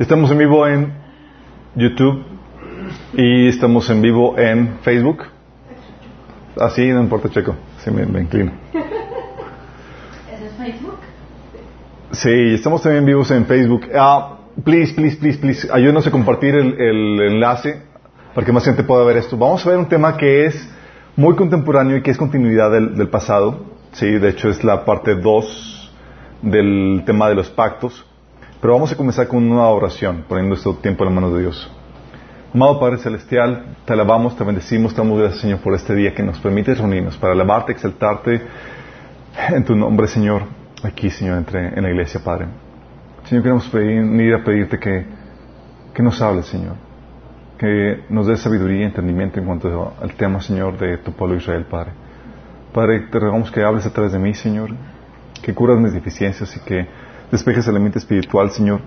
Estamos en vivo en YouTube y estamos en vivo en Facebook. Así, no importa, Checo. Sí, me, me inclino. ¿Eso es Facebook? Sí, estamos también vivos en Facebook. Ah, please, please, please, please, ayúdenos a compartir el, el enlace para que más gente pueda ver esto. Vamos a ver un tema que es muy contemporáneo y que es continuidad del, del pasado. Sí, de hecho es la parte 2 del tema de los pactos. Pero vamos a comenzar con una oración, poniendo este tiempo en las manos de Dios. Amado Padre Celestial, te alabamos, te bendecimos, te damos gracias, Señor, por este día que nos permite reunirnos para alabarte, exaltarte en tu nombre, Señor, aquí, Señor, entre en la iglesia, Padre. Señor, queremos venir a pedirte que, que nos hables, Señor, que nos des sabiduría y entendimiento en cuanto al tema, Señor, de tu pueblo Israel, Padre. Padre, te rogamos que hables a través de mí, Señor, que curas mis deficiencias y que despejes el ambiente espiritual, Señor.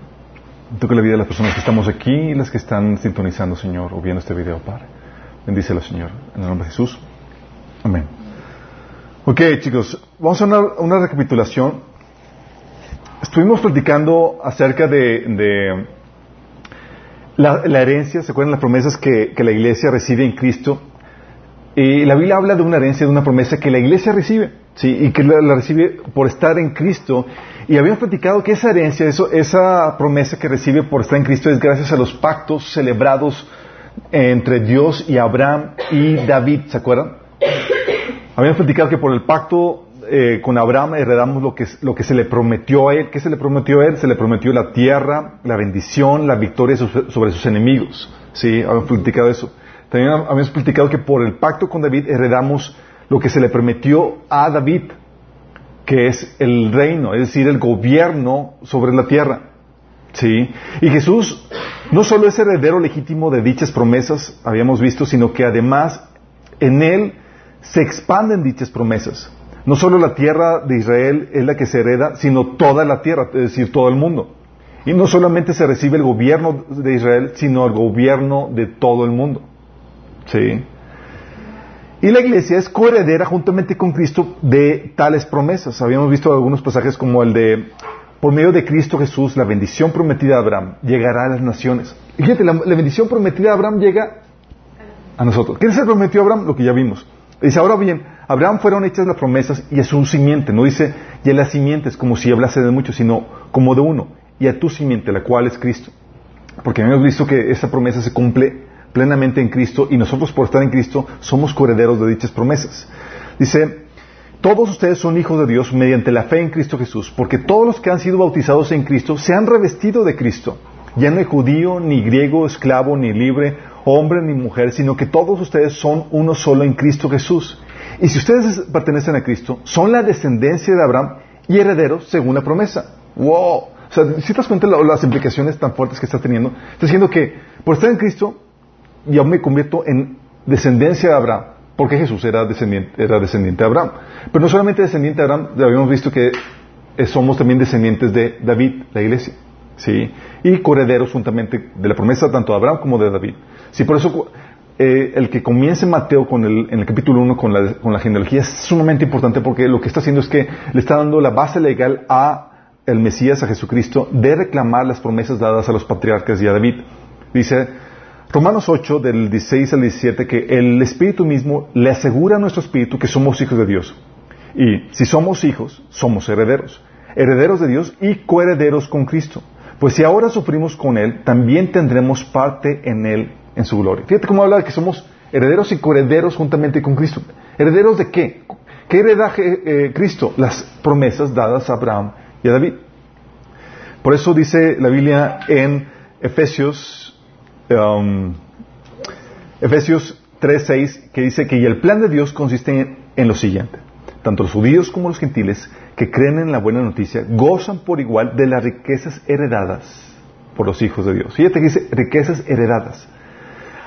Toca la vida de las personas que estamos aquí y las que están sintonizando, Señor, o viendo este video, Padre. Bendícelo, Señor. En el nombre de Jesús. Amén. Ok, chicos, vamos a una, una recapitulación. Estuvimos platicando acerca de, la, herencia, ¿se acuerdan las promesas que, la iglesia recibe en Cristo? Y la Biblia habla de una herencia, de una promesa que la iglesia recibe, ¿sí? Y que la recibe por estar en Cristo. Y habíamos platicado que esa herencia, eso, esa promesa que recibe por estar en Cristo es gracias a los pactos celebrados entre Dios y Abraham y David, ¿se acuerdan? Habíamos platicado que por el pacto eh, con Abraham heredamos lo que, lo que se le prometió a él. ¿Qué se le prometió a él? Se le prometió la tierra, la bendición, la victoria sobre sus enemigos. Sí, habíamos platicado eso. También habíamos platicado que por el pacto con David heredamos lo que se le prometió a David, que es el reino, es decir, el gobierno sobre la tierra. ¿Sí? Y Jesús no solo es heredero legítimo de dichas promesas, habíamos visto, sino que además en Él se expanden dichas promesas. No solo la tierra de Israel es la que se hereda, sino toda la tierra, es decir, todo el mundo. Y no solamente se recibe el gobierno de Israel, sino el gobierno de todo el mundo. ¿Sí? Y la iglesia es coheredera juntamente con Cristo de tales promesas. Habíamos visto algunos pasajes como el de, por medio de Cristo Jesús, la bendición prometida a Abraham llegará a las naciones. Y fíjate, la, bendición prometida a Abraham llega a nosotros. ¿Qué se prometió a Abraham? Lo que ya vimos. Dice, ahora bien, Abraham fueron hechas las promesas y a su simiente. No dice, y a las simientes, como si hablase de muchos, sino como de uno. Y a tu simiente, la cual es Cristo. Porque hemos visto que esa promesa se cumple plenamente en Cristo y nosotros por estar en Cristo somos coherederos de dichas promesas. Dice, todos ustedes son hijos de Dios mediante la fe en Cristo Jesús, porque todos los que han sido bautizados en Cristo se han revestido de Cristo. Ya no hay judío, ni griego, esclavo, ni libre, hombre, ni mujer, sino que todos ustedes son uno solo en Cristo Jesús. Y si ustedes pertenecen a Cristo, son la descendencia de Abraham y herederos según la promesa. ¡Wow! O sea, si te das cuenta las implicaciones tan fuertes que está teniendo, está diciendo que por estar en Cristo, yo me convierto en descendencia de Abraham, porque Jesús era descendiente, era descendiente de Abraham. Pero no solamente descendiente de Abraham, habíamos visto que somos también descendientes de David, la iglesia. ¿sí? Y correderos juntamente de la promesa tanto de Abraham como de David. Sí, por eso eh, el que comience Mateo con el, en el capítulo 1 con la, con la genealogía es sumamente importante porque lo que está haciendo es que le está dando la base legal a el Mesías, a Jesucristo, de reclamar las promesas dadas a los patriarcas y a David. Dice Romanos 8, del 16 al 17, que el Espíritu mismo le asegura a nuestro Espíritu que somos hijos de Dios. Y si somos hijos, somos herederos. Herederos de Dios y coherederos con Cristo. Pues si ahora sufrimos con Él, también tendremos parte en Él, en su gloria. Fíjate cómo habla de que somos herederos y coherederos juntamente con Cristo. ¿Herederos de qué? ¿Qué hereda eh, Cristo? Las promesas dadas a Abraham y a David. Por eso dice la Biblia en Efesios, um, Efesios 3.6, que dice que y el plan de Dios consiste en, lo siguiente. Tanto los judíos como los gentiles que creen en la buena noticia gozan por igual de las riquezas heredadas por los hijos de Dios. Fíjate que dice riquezas heredadas.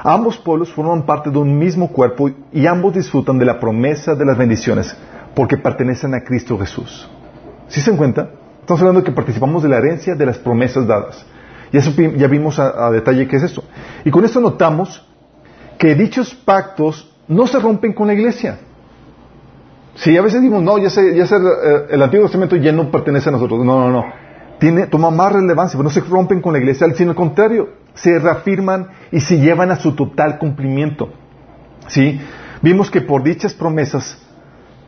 Ambos pueblos forman parte de un mismo cuerpo y ambos disfrutan de la promesa de las bendiciones porque pertenecen a Cristo Jesús. ¿Sí se encuentra? Estamos hablando de que participamos de la herencia de las promesas dadas. Y eso ya vimos a, detalle qué es eso. Y con esto notamos que dichos pactos no se rompen con la iglesia. Si a veces decimos, no, ya sé, ya sé, eh, el Antiguo Testamento ya no pertenece a nosotros. No, no, no. tiene, toma más relevancia, pero no se rompen con la iglesia, sino al contrario, se reafirman y se llevan a su total cumplimiento. ¿Sí? Vimos que por dichas promesas,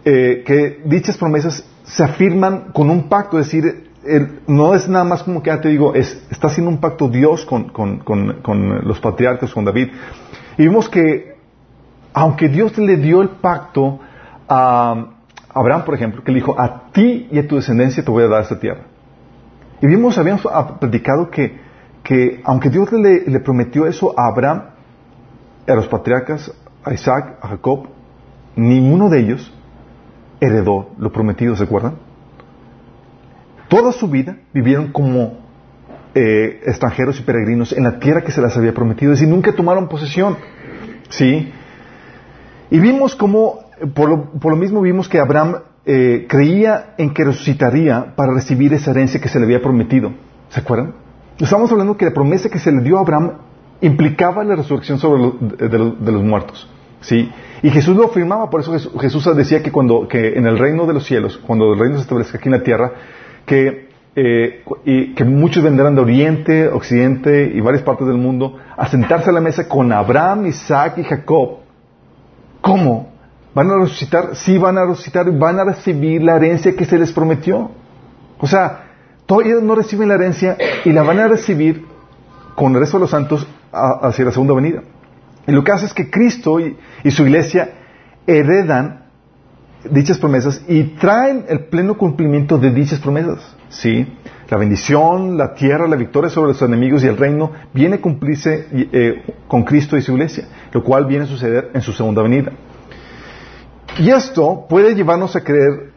eh, que dichas promesas se afirman con un pacto, es decir, no es nada más como que, ya te digo, es, está haciendo un pacto Dios con, los patriarcas, con David. Y vimos que, aunque Dios le dio el pacto a Abraham, por ejemplo, que le dijo, a ti y a tu descendencia te voy a dar esta tierra. Y vimos, habíamos predicado que, que aunque Dios le, le prometió eso a Abraham, a los patriarcas, a Isaac, a Jacob, ninguno de ellos heredó lo prometido, ¿se acuerdan? Toda su vida vivieron como eh, extranjeros y peregrinos en la tierra que se les había prometido, es decir, nunca tomaron posesión. ¿Sí? Y vimos cómo, por lo, mismo vimos que Abraham eh, creía en que resucitaría para recibir esa herencia que se le había prometido. ¿Se acuerdan? Estamos hablando que la promesa que se le dio a Abraham implicaba la resurrección sobre de, los muertos. ¿Sí? Y Jesús lo afirmaba, por eso Jesús, decía que cuando, que en el reino de los cielos, cuando el reino se establezca aquí en la tierra, que, eh, y, que muchos vendrán de Oriente, Occidente y varias partes del mundo a sentarse a la mesa con Abraham, Isaac y Jacob. ¿Cómo? ¿Van a resucitar? Sí, van a resucitar y van a recibir la herencia que se les prometió. O sea, todavía no reciben la herencia y la van a recibir con el resto de los santos hacia la segunda venida. Y lo que hace es que Cristo y, y su iglesia heredan dichas promesas y traen el pleno cumplimiento de dichas promesas. ¿Sí? La bendición, la tierra, la victoria sobre los enemigos y el reino viene a cumplirse eh, con Cristo y su iglesia, lo cual viene a suceder en su segunda venida. Y esto puede llevarnos a creer,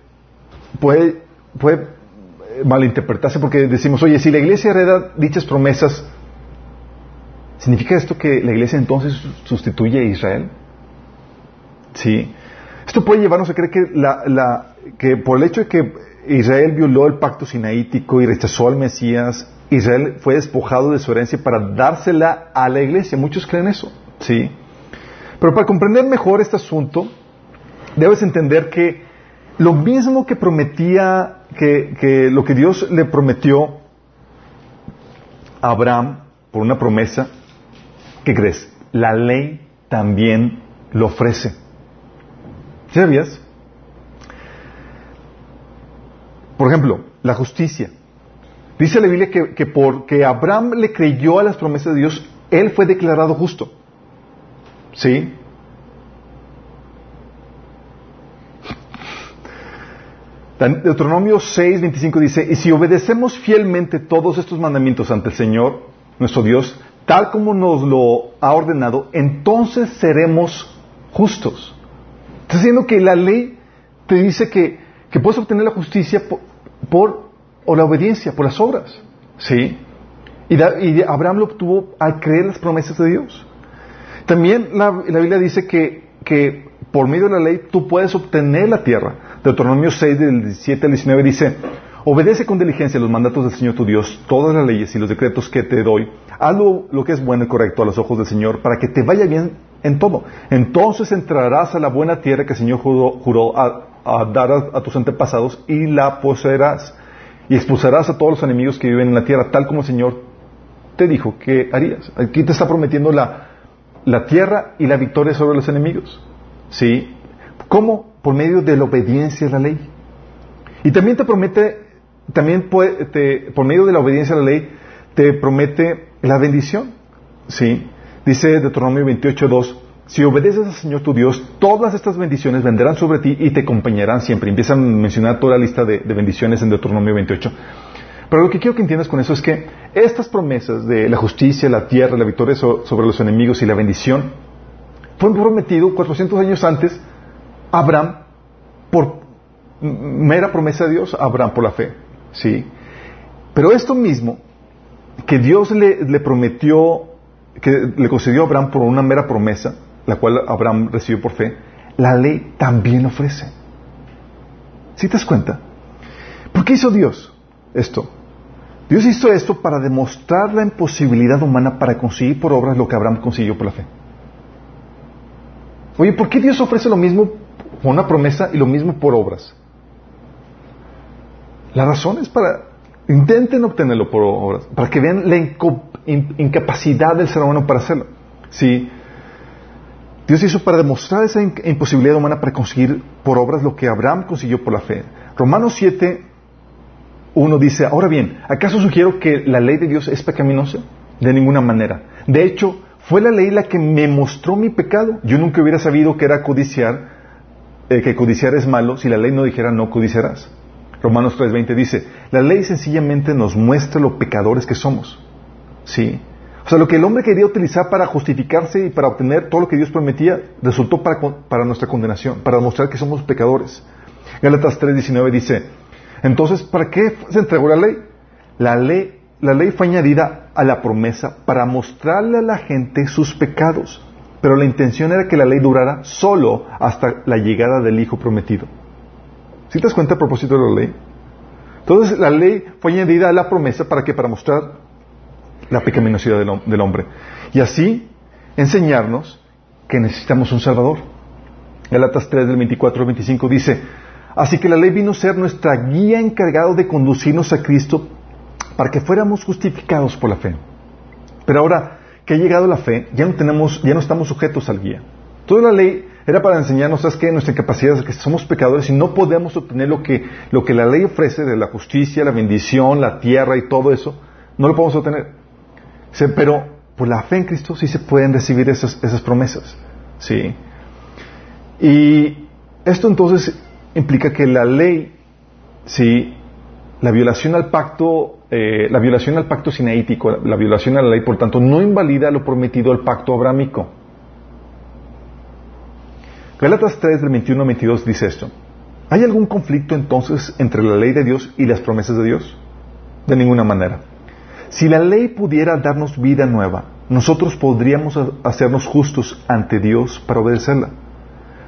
puede, puede eh, malinterpretarse porque decimos, oye, si la iglesia hereda dichas promesas, ¿significa esto que la iglesia entonces sustituye a Israel? Sí. Esto puede llevarnos a creer que, la, que por el hecho de que Israel violó el pacto sinaítico y rechazó al Mesías, Israel fue despojado de su herencia para dársela a la iglesia. Muchos creen eso, ¿sí? Pero para comprender mejor este asunto, debes entender que lo mismo que prometía, que, que lo que Dios le prometió a Abraham por una promesa, ¿qué crees? La ley también lo ofrece. ¿Sabías? Por ejemplo, la justicia. Dice la Biblia que, que porque Abraham le creyó a las promesas de Dios, él fue declarado justo. ¿Sí? Deuteronomio 6, 25 dice, y si obedecemos fielmente todos estos mandamientos ante el Señor, nuestro Dios, tal como nos lo ha ordenado, entonces seremos justos. Está diciendo que la ley te dice que, puedes obtener la justicia por, o la obediencia, por las obras. ¿Sí? Y, Abraham lo obtuvo al creer las promesas de Dios. También la, Biblia dice que, que, por medio de la ley tú puedes obtener la tierra. Deuteronomio 6, del 17 al 19 dice, obedece con diligencia los mandatos del Señor tu Dios, todas las leyes y los decretos que te doy. Haz lo que es bueno y correcto a los ojos del Señor para que te vaya bien en todo. Entonces entrarás a la buena tierra que el Señor juró, a, dar a, tus antepasados y la poseerás. Y expulsarás a todos los enemigos que viven en la tierra, tal como el Señor te dijo que harías. Aquí te está prometiendo la, tierra y la victoria sobre los enemigos. ¿Sí? ¿Cómo? Por medio de la obediencia a la ley. Y también te promete, también puede, por medio de la obediencia a la ley, te promete la bendición. ¿Sí? Dice Deuteronomio 28.2, si obedeces al Señor tu Dios, todas estas bendiciones vendrán sobre ti y te acompañarán siempre. Empiezan a mencionar toda la lista de, bendiciones en Deuteronomio 28. Pero lo que quiero que entiendas con eso es que estas promesas de la justicia, la tierra, la victoria sobre los enemigos y la bendición fueron prometidos 400 años antes a Abraham por mera promesa de Dios, a Abraham por la fe. ¿sí? Pero esto mismo que Dios le, le prometió que le concedió a Abraham por una mera promesa, la cual Abraham recibió por fe, la ley también ofrece. ¿Sí te das cuenta? ¿Por qué hizo Dios esto? Dios hizo esto para demostrar la imposibilidad humana para conseguir por obras lo que Abraham consiguió por la fe. Oye, ¿por qué Dios ofrece lo mismo por una promesa y lo mismo por obras? La razón es para Intenten obtenerlo por obras, para que vean la incapacidad del ser humano para hacerlo. ¿Sí? Dios hizo para demostrar esa imposibilidad humana para conseguir por obras lo que Abraham consiguió por la fe. Romanos 7, 1 dice, ahora bien, ¿acaso sugiero que la ley de Dios es pecaminosa? De ninguna manera. De hecho, fue la ley la que me mostró mi pecado. Yo nunca hubiera sabido que era codiciar, eh, que codiciar es malo si la ley no dijera no codiciarás. Romanos 3:20 dice, la ley sencillamente nos muestra lo pecadores que somos. ¿Sí? O sea, lo que el hombre quería utilizar para justificarse y para obtener todo lo que Dios prometía, resultó para, para nuestra condenación, para demostrar que somos pecadores. Gálatas 3:19 dice, entonces, ¿para qué se entregó la ley? La ley, la ley fue añadida a la promesa para mostrarle a la gente sus pecados, pero la intención era que la ley durara solo hasta la llegada del Hijo prometido. ¿Sí te das cuenta a propósito de la ley? Entonces la ley fue añadida a la promesa para que para mostrar la pecaminosidad del, hombre. Y así enseñarnos que necesitamos un Salvador. Galatas 3 del 24 al 25 dice, así que la ley vino a ser nuestra guía encargado de conducirnos a Cristo para que fuéramos justificados por la fe. Pero ahora que ha llegado la fe, ya no tenemos, ya no estamos sujetos al guía. Toda la ley era para enseñarnos, ¿sabes qué? Nuestra incapacidad es que somos pecadores y no podemos obtener lo que, lo que la ley ofrece de la justicia, la bendición, la tierra y todo eso. No lo podemos obtener. Pero por la fe en Cristo sí se pueden recibir esas, esas promesas. ¿Sí? Y esto entonces implica que la ley, ¿sí? La violación al pacto, eh, la violación al pacto sinaítico, la violación a la ley, por tanto, no invalida lo prometido al pacto abrámico. Gálatas 3 del 21 al 22 dice esto. ¿Hay algún conflicto entonces entre la ley de Dios y las promesas de Dios? De ninguna manera. Si la ley pudiera darnos vida nueva, nosotros podríamos hacernos justos ante Dios para obedecerla.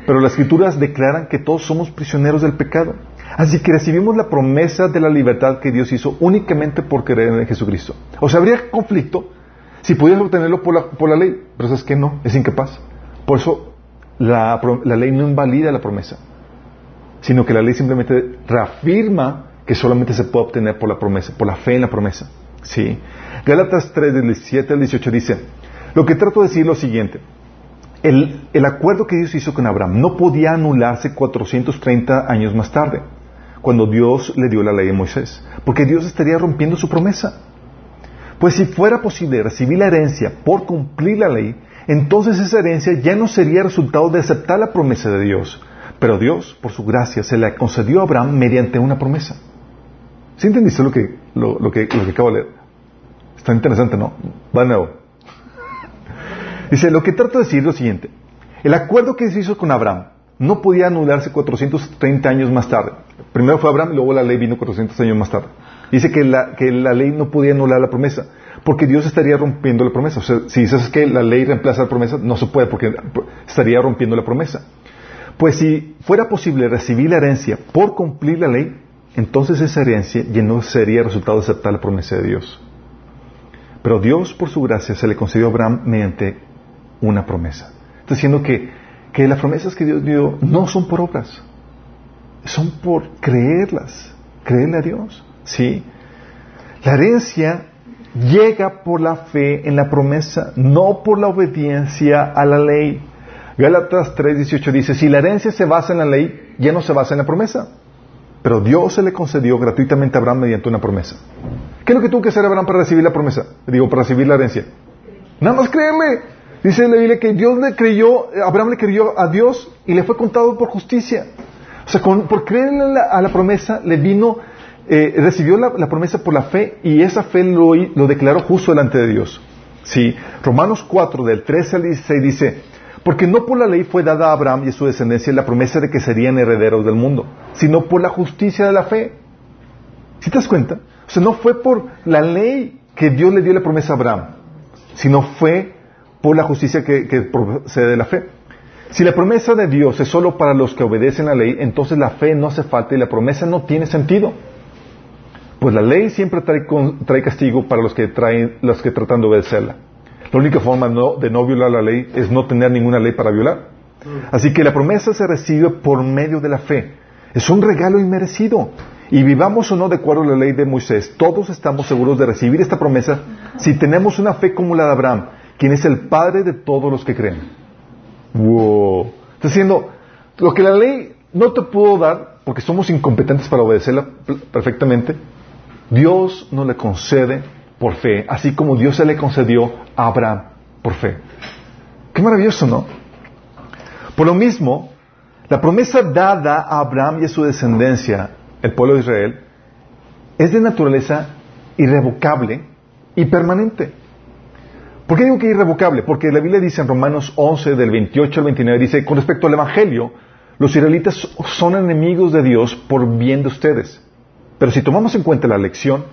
Pero las escrituras declaran que todos somos prisioneros del pecado. Así que recibimos la promesa de la libertad que Dios hizo únicamente por creer en Jesucristo. O sea, habría conflicto si pudieras obtenerlo por la, por la ley, pero es que no, es incapaz. Por eso la, ley no invalida la promesa, sino que la ley simplemente reafirma que solamente se puede obtener por la promesa, por la fe en la promesa. ¿Sí? Gálatas 3, del 17 al 18 dice, lo que trato de decir es lo siguiente, el, el, acuerdo que Dios hizo con Abraham no podía anularse 430 años más tarde, cuando Dios le dio la ley a Moisés, porque Dios estaría rompiendo su promesa. Pues si fuera posible recibir la herencia por cumplir la ley, entonces esa herencia ya no sería resultado de aceptar la promesa de Dios. Pero Dios, por su gracia, se la concedió a Abraham mediante una promesa. ¿Sí entendiste lo que, lo, que, lo que acabo de leer? Está interesante, ¿no? Va de nuevo. Dice, lo que trato de decir es lo siguiente. El acuerdo que se hizo con Abraham no podía anularse 430 años más tarde. Primero fue Abraham y luego la ley vino 400 años más tarde. Dice que la, que la ley no podía anular la promesa porque Dios estaría rompiendo la promesa. O sea, si dices que la ley reemplaza la promesa, no se puede porque estaría rompiendo la promesa. Pues si fuera posible recibir la herencia por cumplir la ley, entonces esa herencia ya no sería resultado de aceptar la promesa de Dios. Pero Dios, por su gracia, se le concedió a Abraham mediante una promesa. Está diciendo que, que las promesas que Dios dio no son por obras, son por creerlas, creerle a Dios. ¿sí? La herencia llega por la fe en la promesa, no por la obediencia a la ley. Gálatas 3:18 dice, si la herencia se basa en la ley, ya no se basa en la promesa. Pero Dios se le concedió gratuitamente a Abraham mediante una promesa. ¿Qué es lo que tuvo que hacer Abraham para recibir la promesa? Digo, para recibir la herencia. Nada más creerle. Dice la Biblia que Dios le creyó, Abraham le creyó a Dios y le fue contado por justicia. O sea, por creerle a la promesa le vino eh, recibió la, promesa por la fe y esa fe lo, declaró justo delante de Dios. Sí, Romanos 4 del 13 al 16 dice, porque no por la ley fue dada a Abraham y a su descendencia la promesa de que serían herederos del mundo, sino por la justicia de la fe. ¿Sí te das cuenta? O sea, no fue por la ley que Dios le dio la promesa a Abraham, sino fue por la justicia que, procede de la fe. Si la promesa de Dios es solo para los que obedecen la ley, entonces la fe no hace falta y la promesa no tiene sentido. Pues la ley siempre trae, castigo para los que, traen, los que tratan de obedecerla. La única forma de no violar la ley es no tener ninguna ley para violar. Así que la promesa se recibe por medio de la fe. Es un regalo inmerecido. y vivamos o no de acuerdo a la ley de Moisés, todos estamos seguros de recibir esta promesa si tenemos una fe como la de Abraham, quien es el padre de todos los que creen. Wow. Está diciendo, lo que la ley no te pudo dar, porque somos incompetentes para obedecerla perfectamente, Dios nos le concede por fe, así como Dios se le concedió a Abraham por fe. Qué maravilloso, ¿no? Por lo mismo, la promesa dada a Abraham y a su descendencia, el pueblo de Israel, es de naturaleza irrevocable y permanente. ¿Por qué digo que irrevocable? Porque la Biblia dice en Romanos 11, del 28 al 29, dice, con respecto al Evangelio, los israelitas son enemigos de Dios por bien de ustedes. Pero si tomamos en cuenta la lección,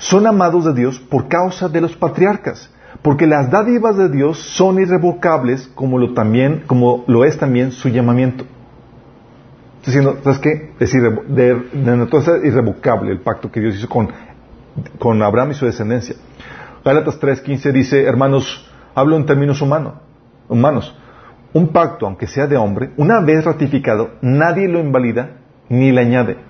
son amados de Dios por causa de los patriarcas, porque las dádivas de Dios son irrevocables como lo, también, como lo es también su llamamiento. Estoy diciendo, ¿sabes qué? Es irrevocable el pacto que Dios hizo con, con Abraham y su descendencia. Gálatas 3.15 dice, hermanos, hablo en términos humanos, humanos. Un pacto, aunque sea de hombre, una vez ratificado, nadie lo invalida ni le añade.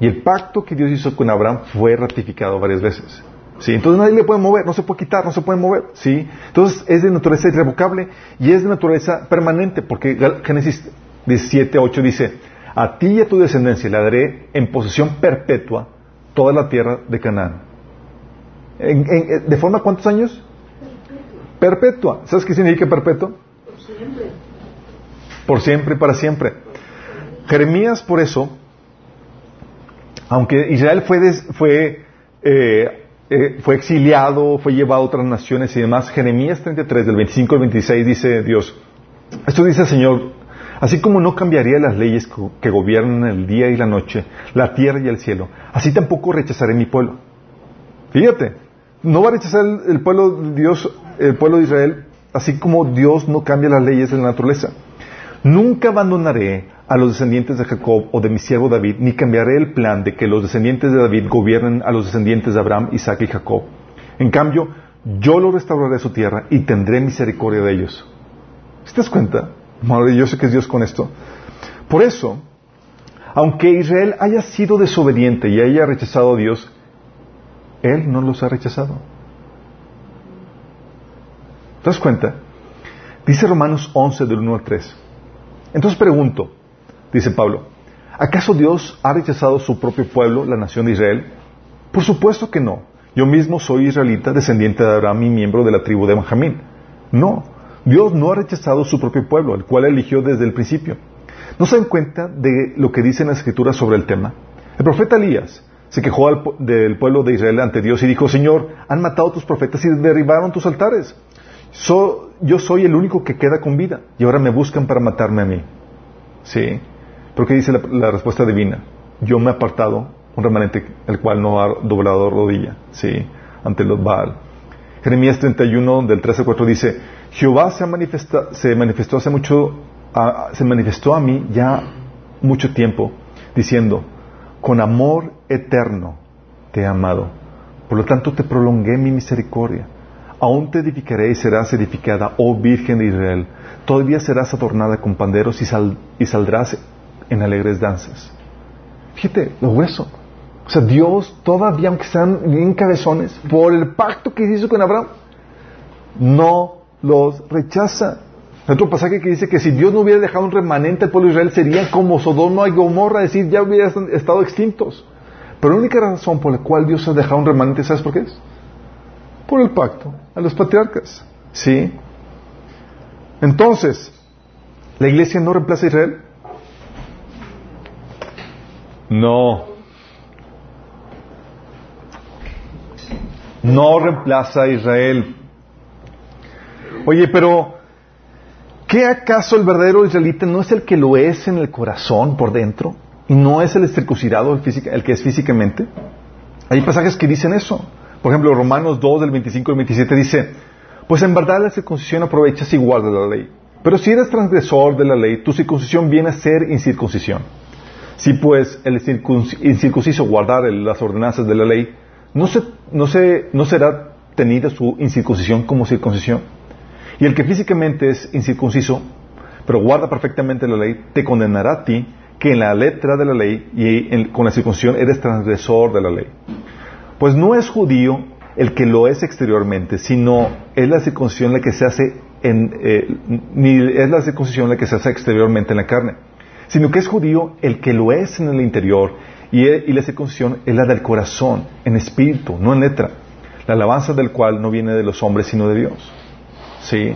Y el pacto que Dios hizo con Abraham fue ratificado varias veces. ¿Sí? Entonces nadie le puede mover, no se puede quitar, no se puede mover. ¿Sí? Entonces es de naturaleza irrevocable y es de naturaleza permanente, porque Génesis 17, 8 dice, a ti y a tu descendencia le daré en posesión perpetua toda la tierra de Canaán. ¿De forma cuántos años? Perpetua. ¿Sabes qué significa perpetua? Por siempre. Por siempre y para siempre. Jeremías, por eso, aunque Israel fue, fue, eh, eh, fue exiliado, fue llevado a otras naciones y demás, Jeremías 33, del 25 al 26, dice Dios, esto dice el Señor, así como no cambiaría las leyes que gobiernan el día y la noche, la tierra y el cielo, así tampoco rechazaré mi pueblo. Fíjate, no va a rechazar el, pueblo de Dios, el pueblo de Israel, así como Dios no cambia las leyes de la naturaleza. Nunca abandonaré a los descendientes de Jacob o de mi siervo David, ni cambiaré el plan de que los descendientes de David gobiernen a los descendientes de Abraham, Isaac y Jacob. En cambio, yo lo restauraré a su tierra y tendré misericordia de ellos. ¿Te das cuenta? Maravilloso que es Dios con esto. Por eso, aunque Israel haya sido desobediente y haya rechazado a Dios, Él no los ha rechazado. ¿Te das cuenta? Dice Romanos 11 del 1 al 3. Entonces pregunto, dice Pablo, ¿acaso Dios ha rechazado su propio pueblo, la nación de Israel? Por supuesto que no. Yo mismo soy israelita, descendiente de Abraham y miembro de la tribu de Benjamín. No, Dios no ha rechazado su propio pueblo, el cual eligió desde el principio. ¿No se dan cuenta de lo que dice en la escritura sobre el tema? El profeta Elías se quejó del pueblo de Israel ante Dios y dijo, Señor, han matado tus profetas y derribaron tus altares. yo soy el único que queda con vida y ahora me buscan para matarme a mí. Sí. Porque dice la, respuesta divina, yo me he apartado un remanente el cual no ha doblado rodilla, sí, ante los Baal. Jeremías 31 del 13 al 4 dice, Jehová se, manifestó hace mucho, se manifestó a mí ya mucho tiempo, diciendo, con amor eterno te he amado, por lo tanto te prolongué mi misericordia. Aún te edificaré y serás edificada, oh Virgen de Israel. Todavía serás adornada con panderos y, y saldrás en alegres danzas. Fíjate, lo hueso. O sea, Dios todavía, aunque sean bien cabezones, por el pacto que hizo con Abraham, no los rechaza. Hay otro pasaje que dice que si Dios no hubiera dejado un remanente al pueblo de Israel, serían como Sodoma y Gomorra, es decir, ya hubieran estado extintos. Pero la única razón por la cual Dios ha dejado un remanente, ¿sabes por qué es? Por el pacto a los patriarcas. ¿Sí? Entonces, ¿la iglesia no reemplaza a Israel? No. No reemplaza a Israel. Oye, pero ¿qué acaso el verdadero israelita no es el que lo es en el corazón por dentro? ¿Y no es el circuncidado el, que es físicamente? Hay pasajes que dicen eso. Por ejemplo, Romanos 2 del 25 al 27 dice, pues en verdad la circuncisión aprovecha si guardas la ley. Pero si eres transgresor de la ley, tu circuncisión viene a ser incircuncisión. Si pues el incircunciso guardar las ordenanzas de la ley, no, se, no, se, no será tenida su incircuncisión como circuncisión. Y el que físicamente es incircunciso, pero guarda perfectamente la ley, te condenará a ti que en la letra de la ley y con la circuncisión eres transgresor de la ley. Pues no es judío el que lo es exteriormente, sino es la circuncisión la que se hace eh, ni es la circuncisión la que se hace exteriormente en la carne, sino que es judío el que lo es en el interior y, e- y la circuncisión es la del corazón, en espíritu, no en letra, la alabanza del cual no viene de los hombres, sino de Dios. Sí.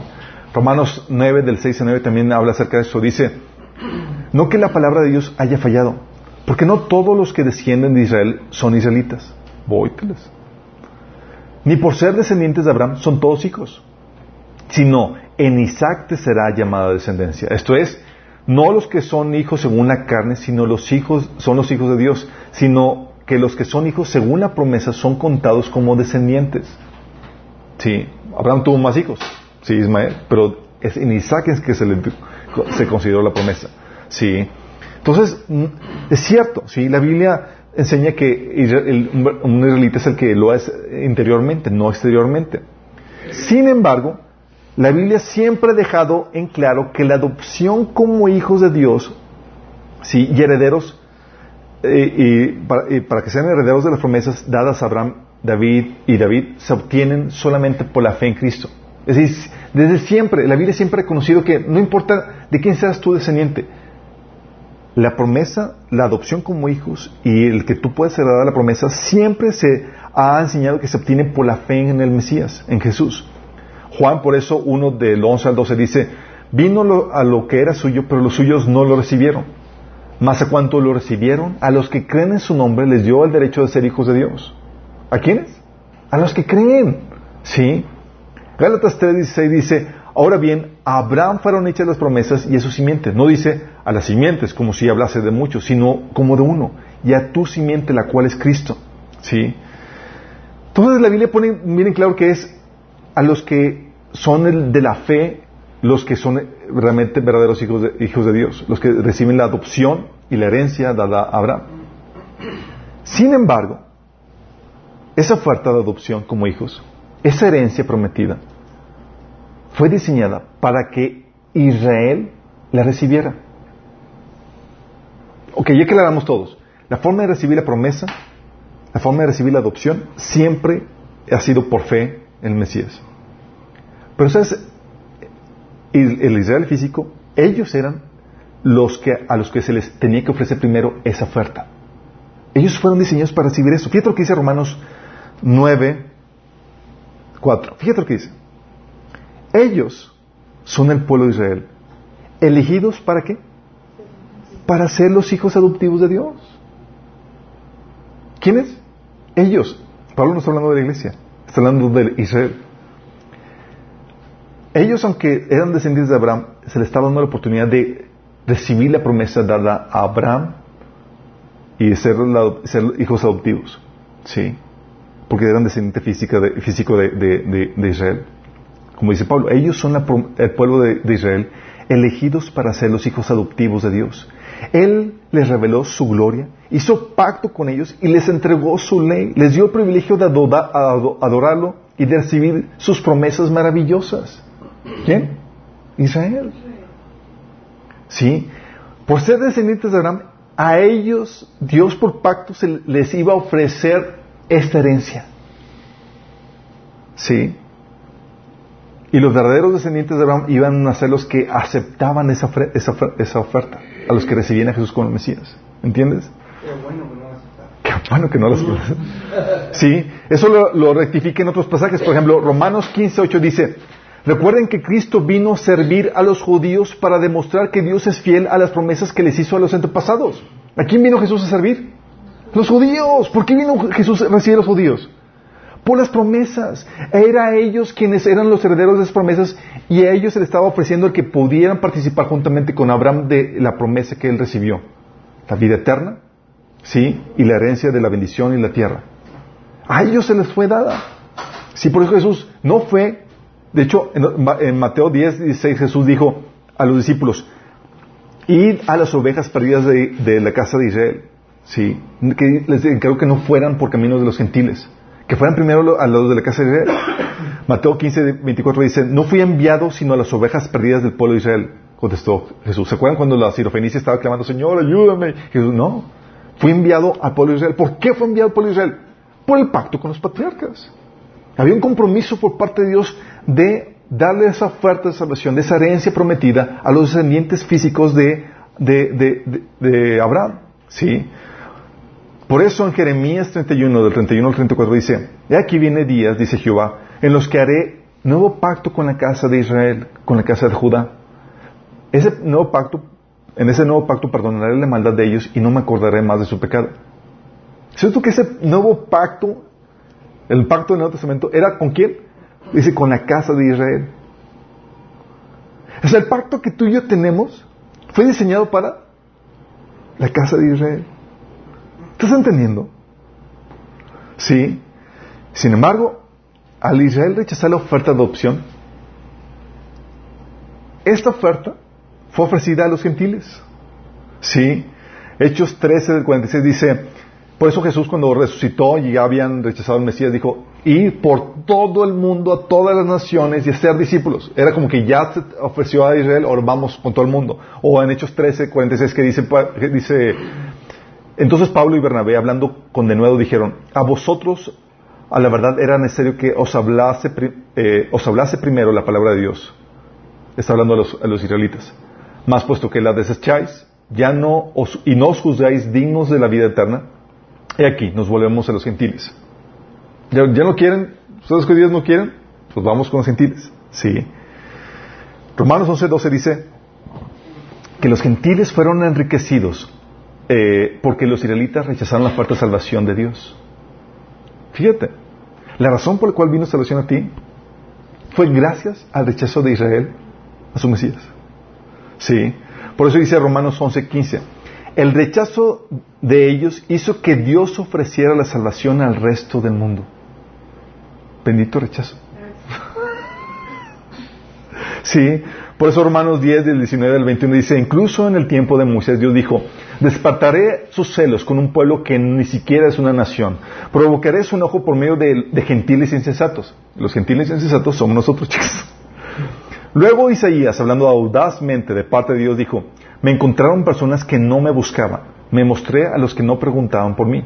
Romanos 9, del 6 al 9 también habla acerca de eso. Dice, no que la palabra de Dios haya fallado, porque no todos los que descienden de Israel son israelitas. Vóyteles. Ni por ser descendientes de Abraham son todos hijos, sino en Isaac te será llamada descendencia. Esto es, no los que son hijos según la carne, sino los hijos, son los hijos de Dios, sino que los que son hijos según la promesa son contados como descendientes. Sí, Abraham tuvo más hijos, sí, Ismael, pero es en Isaac es que se le se consideró la promesa. Sí. Entonces, mm, es cierto, sí, la Biblia enseña que un israelita es el que lo es interiormente, no exteriormente. Sin embargo, la Biblia siempre ha dejado en claro que la adopción como hijos de Dios, sí, y herederos, eh, y para, y para que sean herederos de las promesas dadas a Abraham, David y David, se obtienen solamente por la fe en Cristo. Es decir, desde siempre, la Biblia siempre ha reconocido que no importa de quién seas tu descendiente, la promesa, la adopción como hijos y el que tú puedas heredar la promesa, siempre se ha enseñado que se obtiene por la fe en el Mesías, en Jesús. Juan, por eso, uno del 11 al 12 dice, vino a lo que era suyo, pero los suyos no lo recibieron. Más a cuanto lo recibieron, a los que creen en su nombre les dio el derecho de ser hijos de Dios. ¿A quiénes? A los que creen. ¿Sí? Gálatas 3:16 dice, ahora bien, a Abraham fueron hechas las promesas y a su simiente. No dice a las simientes como si hablase de muchos, sino como de uno. Y a tu simiente, la cual es Cristo. ¿Sí? Entonces la Biblia pone miren claro que es a los que son el- de la fe, los que son realmente verdaderos hijos de, hijos de Dios, los que reciben la adopción y la herencia dada a Abraham. Sin embargo, esa oferta de adopción como hijos, esa herencia prometida, fue diseñada para que Israel la recibiera. Ok, ya aclaramos todos. La forma de recibir la promesa, la forma de recibir la adopción, siempre ha sido por fe el Mesías. Pero ¿sabes? El, el Israel físico, ellos eran los que, a los que se les tenía que ofrecer primero esa oferta. Ellos fueron diseñados para recibir eso. Fíjate lo que dice Romanos 9, 4. Fíjate lo que dice. Ellos son el pueblo de Israel. ¿Elegidos para qué? Para ser los hijos adoptivos de Dios. ¿Quiénes? Ellos. Pablo no está hablando de la iglesia, está hablando de Israel. Ellos, aunque eran descendientes de Abraham, se les estaba dando la oportunidad de recibir la promesa dada a Abraham y de ser, hijos adoptivos. ¿Sí? Porque eran descendientes física de- físico de, Israel. Como dice Pablo, ellos son la el pueblo de Israel, elegidos para ser los hijos adoptivos de Dios. Él les reveló su gloria, hizo pacto con ellos y les entregó su ley, les dio el privilegio de adorarlo y de recibir sus promesas maravillosas. ¿Quién? Israel. Sí. Por ser descendientes de Abraham, a ellos Dios por pacto se les iba a ofrecer esta herencia. Sí. Y los verdaderos descendientes de Abraham iban a ser los que aceptaban esa, esa, esa oferta, a los que recibían a Jesús como Mesías. ¿Entiendes? Qué bueno que no lo aceptaron. Qué bueno que no las Sí, eso lo, lo rectifica en otros pasajes. Por ejemplo, Romanos 15, 8 dice, recuerden que Cristo vino a servir a los judíos para demostrar que Dios es fiel a las promesas que les hizo a los antepasados. ¿A quién vino Jesús a servir? Los judíos. ¿Por qué vino Jesús a recibir a los judíos? Por las promesas. Era ellos quienes eran los herederos de esas promesas y a ellos se les estaba ofreciendo el que pudieran participar juntamente con Abraham de la promesa que él recibió. La vida eterna, ¿sí? Y la herencia de la bendición y la tierra. A ellos se les fue dada. Sí, por eso Jesús no fue, de hecho, en, Mateo 10, 16 Jesús dijo a los discípulos, id a las ovejas perdidas de, de la casa de Israel. Sí, que les encargó que no fueran por caminos de los gentiles, que fueran primero a los de la casa de Israel. Mateo 15, 24 dice, no fui enviado sino a las ovejas perdidas del pueblo de Israel. contestó Jesús. ¿Se acuerdan cuando la sirofenicia estaba clamando, Señor, ayúdame? Jesús, no. Fue enviado al pueblo de Israel. ¿Por qué fue enviado al pueblo de Israel? Por el pacto con los patriarcas. Había un compromiso por parte de Dios de darle esa oferta de salvación, de esa herencia prometida a los descendientes físicos de, de, Abraham. ¿Sí? Por eso en Jeremías 31, del 31 al 34 dice, y aquí viene días, dice Jehová, en los que haré nuevo pacto con la casa de Israel, con la casa de Judá. Ese nuevo pacto, en ese nuevo pacto perdonaré la maldad de ellos y no me acordaré más de su pecado. ¿Cierto que ese nuevo pacto, el pacto del Nuevo Testamento, era con quién? Dice, con la casa de Israel. O sea, el pacto que tú y yo tenemos fue diseñado para la casa de Israel. ¿Estás entendiendo? Sí. Sin embargo, al Israel rechazar la oferta de adopción, esta oferta fue ofrecida a los gentiles. Sí. Hechos 13 del 46 dice, por eso Jesús cuando resucitó y ya habían rechazado al Mesías, dijo, ir por todo el mundo, a todas las naciones y ser discípulos. Era como que ya se ofreció a Israel, ahora vamos con todo el mundo. O en Hechos 13, 46 que dice, dice entonces Pablo y Bernabé, hablando con denuedo, dijeron, a vosotros, a la verdad, era necesario que os hablase, eh, os hablase primero la palabra de Dios. Está hablando a los, a los israelitas. Más puesto que la desecháis, ya no os, y no os juzgáis dignos de la vida eterna, y aquí nos volvemos a los gentiles. ¿Ya, no quieren? ¿Ustedes que Dios no quieren? Pues vamos con los gentiles. Sí. Romanos 11.12 dice que los gentiles fueron enriquecidos eh, porque los israelitas rechazaron la fuerte salvación de Dios. Fíjate, la razón por la cual vino salvación a ti fue gracias al rechazo de Israel a su Mesías. Sí. Por eso dice Romanos 11.15 el rechazo de ellos hizo que Dios ofreciera la salvación al resto del mundo. Bendito rechazo. sí, por eso Romanos 10, del 19 al 21 dice, incluso en el tiempo de Moisés Dios dijo, despertaré sus celos con un pueblo que ni siquiera es una nación, provocaré su enojo por medio de, gentiles insensatos. Los gentiles insensatos somos nosotros, chicos. Luego Isaías, hablando audazmente de parte de Dios, dijo, me encontraron personas que no me buscaban. Me mostré a los que no preguntaban por mí.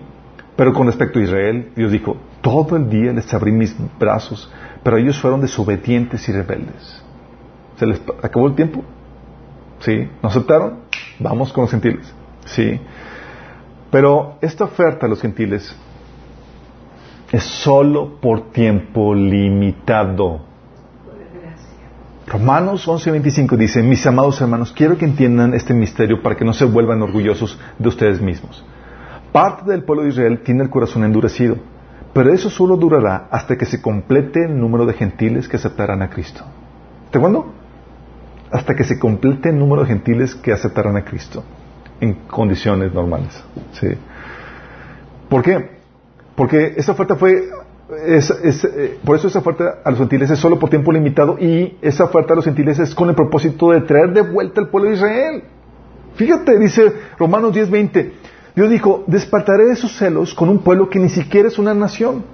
Pero con respecto a Israel, Dios dijo, todo el día les abrí mis brazos, pero ellos fueron desobedientes y rebeldes. ¿Se les acabó el tiempo? ¿Sí? ¿No aceptaron? Vamos con los gentiles. ¿Sí? Pero esta oferta a los gentiles es solo por tiempo limitado. Romanos 11:25 dice, mis amados hermanos, quiero que entiendan este misterio para que no se vuelvan orgullosos de ustedes mismos. Parte del pueblo de Israel tiene el corazón endurecido, pero eso solo durará hasta que se complete el número de gentiles que aceptarán a Cristo. ¿De cuándo? Hasta que se complete el número de gentiles que aceptarán a Cristo en condiciones normales. ¿sí? ¿Por qué? Porque esa oferta fue es, eh, por eso esa oferta a los gentiles es solo por tiempo limitado y esa oferta a los gentiles es con el propósito de traer de vuelta al pueblo de Israel. Fíjate, dice Romanos 10:20, Dios dijo, despertaré de sus celos con un pueblo que ni siquiera es una nación.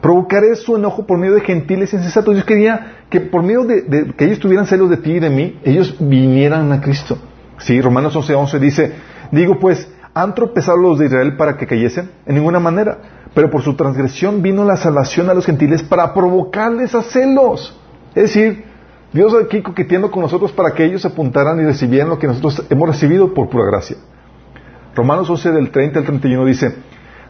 Provocaré su enojo por medio de gentiles insensatos. Dios quería que por medio de, que ellos tuvieran celos de ti y de mí, ellos vinieran a Cristo. Sí, Romanos 11:11 dice, digo pues, ¿han tropezado los de Israel para que cayesen? En ninguna manera pero por su transgresión vino la salvación a los gentiles para provocarles a celos. Es decir, Dios aquí coqueteando con nosotros para que ellos apuntaran y recibieran lo que nosotros hemos recibido por pura gracia. Romanos 11 del 30 al 31 dice,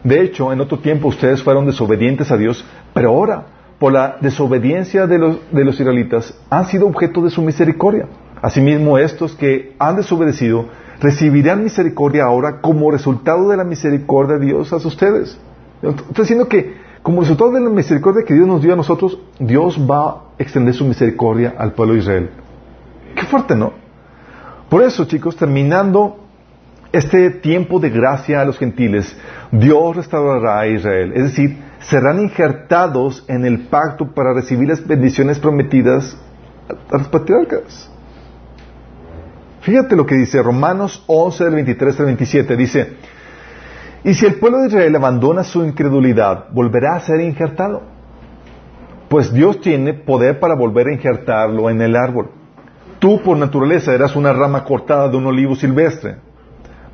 de hecho, en otro tiempo ustedes fueron desobedientes a Dios, pero ahora, por la desobediencia de los, de los israelitas, han sido objeto de su misericordia. Asimismo, estos que han desobedecido recibirán misericordia ahora como resultado de la misericordia de Dios a ustedes. Está diciendo que como resultado de la misericordia que Dios nos dio a nosotros, Dios va a extender su misericordia al pueblo de Israel. Qué fuerte, ¿no? Por eso, chicos, terminando este tiempo de gracia a los gentiles, Dios restaurará a Israel. Es decir, serán injertados en el pacto para recibir las bendiciones prometidas a los patriarcas. Fíjate lo que dice Romanos 11, del 23 al 27. Dice, y si el pueblo de Israel abandona su incredulidad, volverá a ser injertado. Pues Dios tiene poder para volver a injertarlo en el árbol. Tú por naturaleza eras una rama cortada de un olivo silvestre.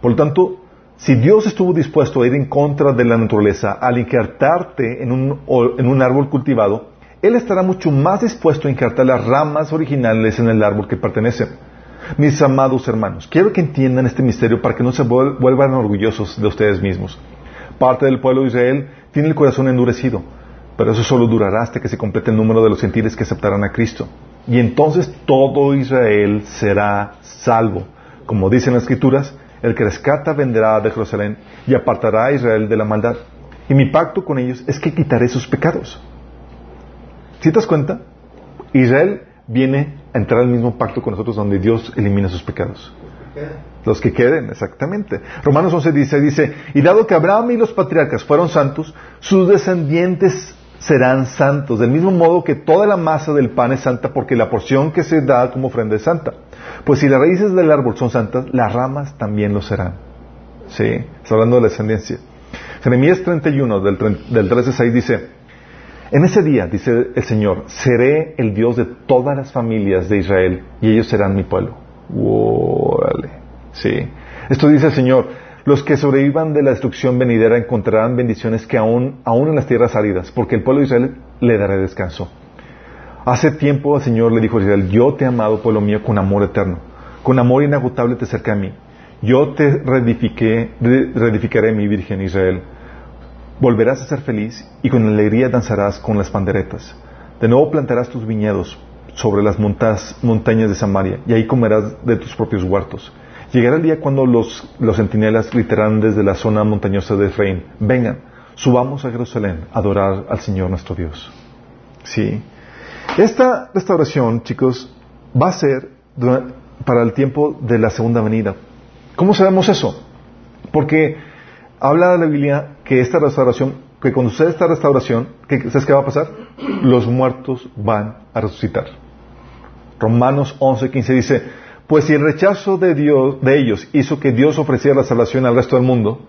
Por lo tanto, si Dios estuvo dispuesto a ir en contra de la naturaleza al injertarte en un, en un árbol cultivado, Él estará mucho más dispuesto a injertar las ramas originales en el árbol que pertenecen. Mis amados hermanos, quiero que entiendan este misterio para que no se vuelvan orgullosos de ustedes mismos. Parte del pueblo de Israel tiene el corazón endurecido, pero eso solo durará hasta que se complete el número de los gentiles que aceptarán a Cristo. Y entonces todo Israel será salvo. Como dicen las Escrituras, el que rescata vendrá de Jerusalén y apartará a Israel de la maldad. Y mi pacto con ellos es que quitaré sus pecados. ¿Si te das cuenta? Israel viene a entrar al mismo pacto con nosotros donde Dios elimina sus pecados. Los que queden, exactamente. Romanos 11 dice, dice, y dado que Abraham y los patriarcas fueron santos, sus descendientes serán santos, del mismo modo que toda la masa del pan es santa porque la porción que se da como ofrenda es santa. Pues si las raíces del árbol son santas, las ramas también lo serán. ¿Sí? Está hablando de la descendencia. Jeremías 31, del, del 13 dice, en ese día, dice el Señor, seré el Dios de todas las familias de Israel y ellos serán mi pueblo. Órale. Sí. Esto dice el Señor, los que sobrevivan de la destrucción venidera encontrarán bendiciones que aún, aún en las tierras áridas, porque el pueblo de Israel le dará descanso. Hace tiempo el Señor le dijo a Israel, yo te he amado, pueblo mío, con amor eterno. Con amor inagotable te acerqué a mí. Yo te reedifiqué, reedificaré mi Virgen Israel. Volverás a ser feliz y con alegría danzarás con las panderetas. De nuevo plantarás tus viñedos sobre las montañas de Samaria y ahí comerás de tus propios huertos. Llegará el día cuando los, los centinelas gritarán desde la zona montañosa de Efraín, vengan, subamos a Jerusalén a adorar al Señor nuestro Dios. Sí. Esta restauración, chicos, va a ser para el tiempo de la segunda venida. ¿Cómo sabemos eso? Porque habla la Biblia que esta restauración, que cuando sucede esta restauración, ¿sabes qué va a pasar? Los muertos van a resucitar. Romanos 11:15 dice, pues si el rechazo de Dios, de ellos, hizo que Dios ofreciera la salvación al resto del mundo,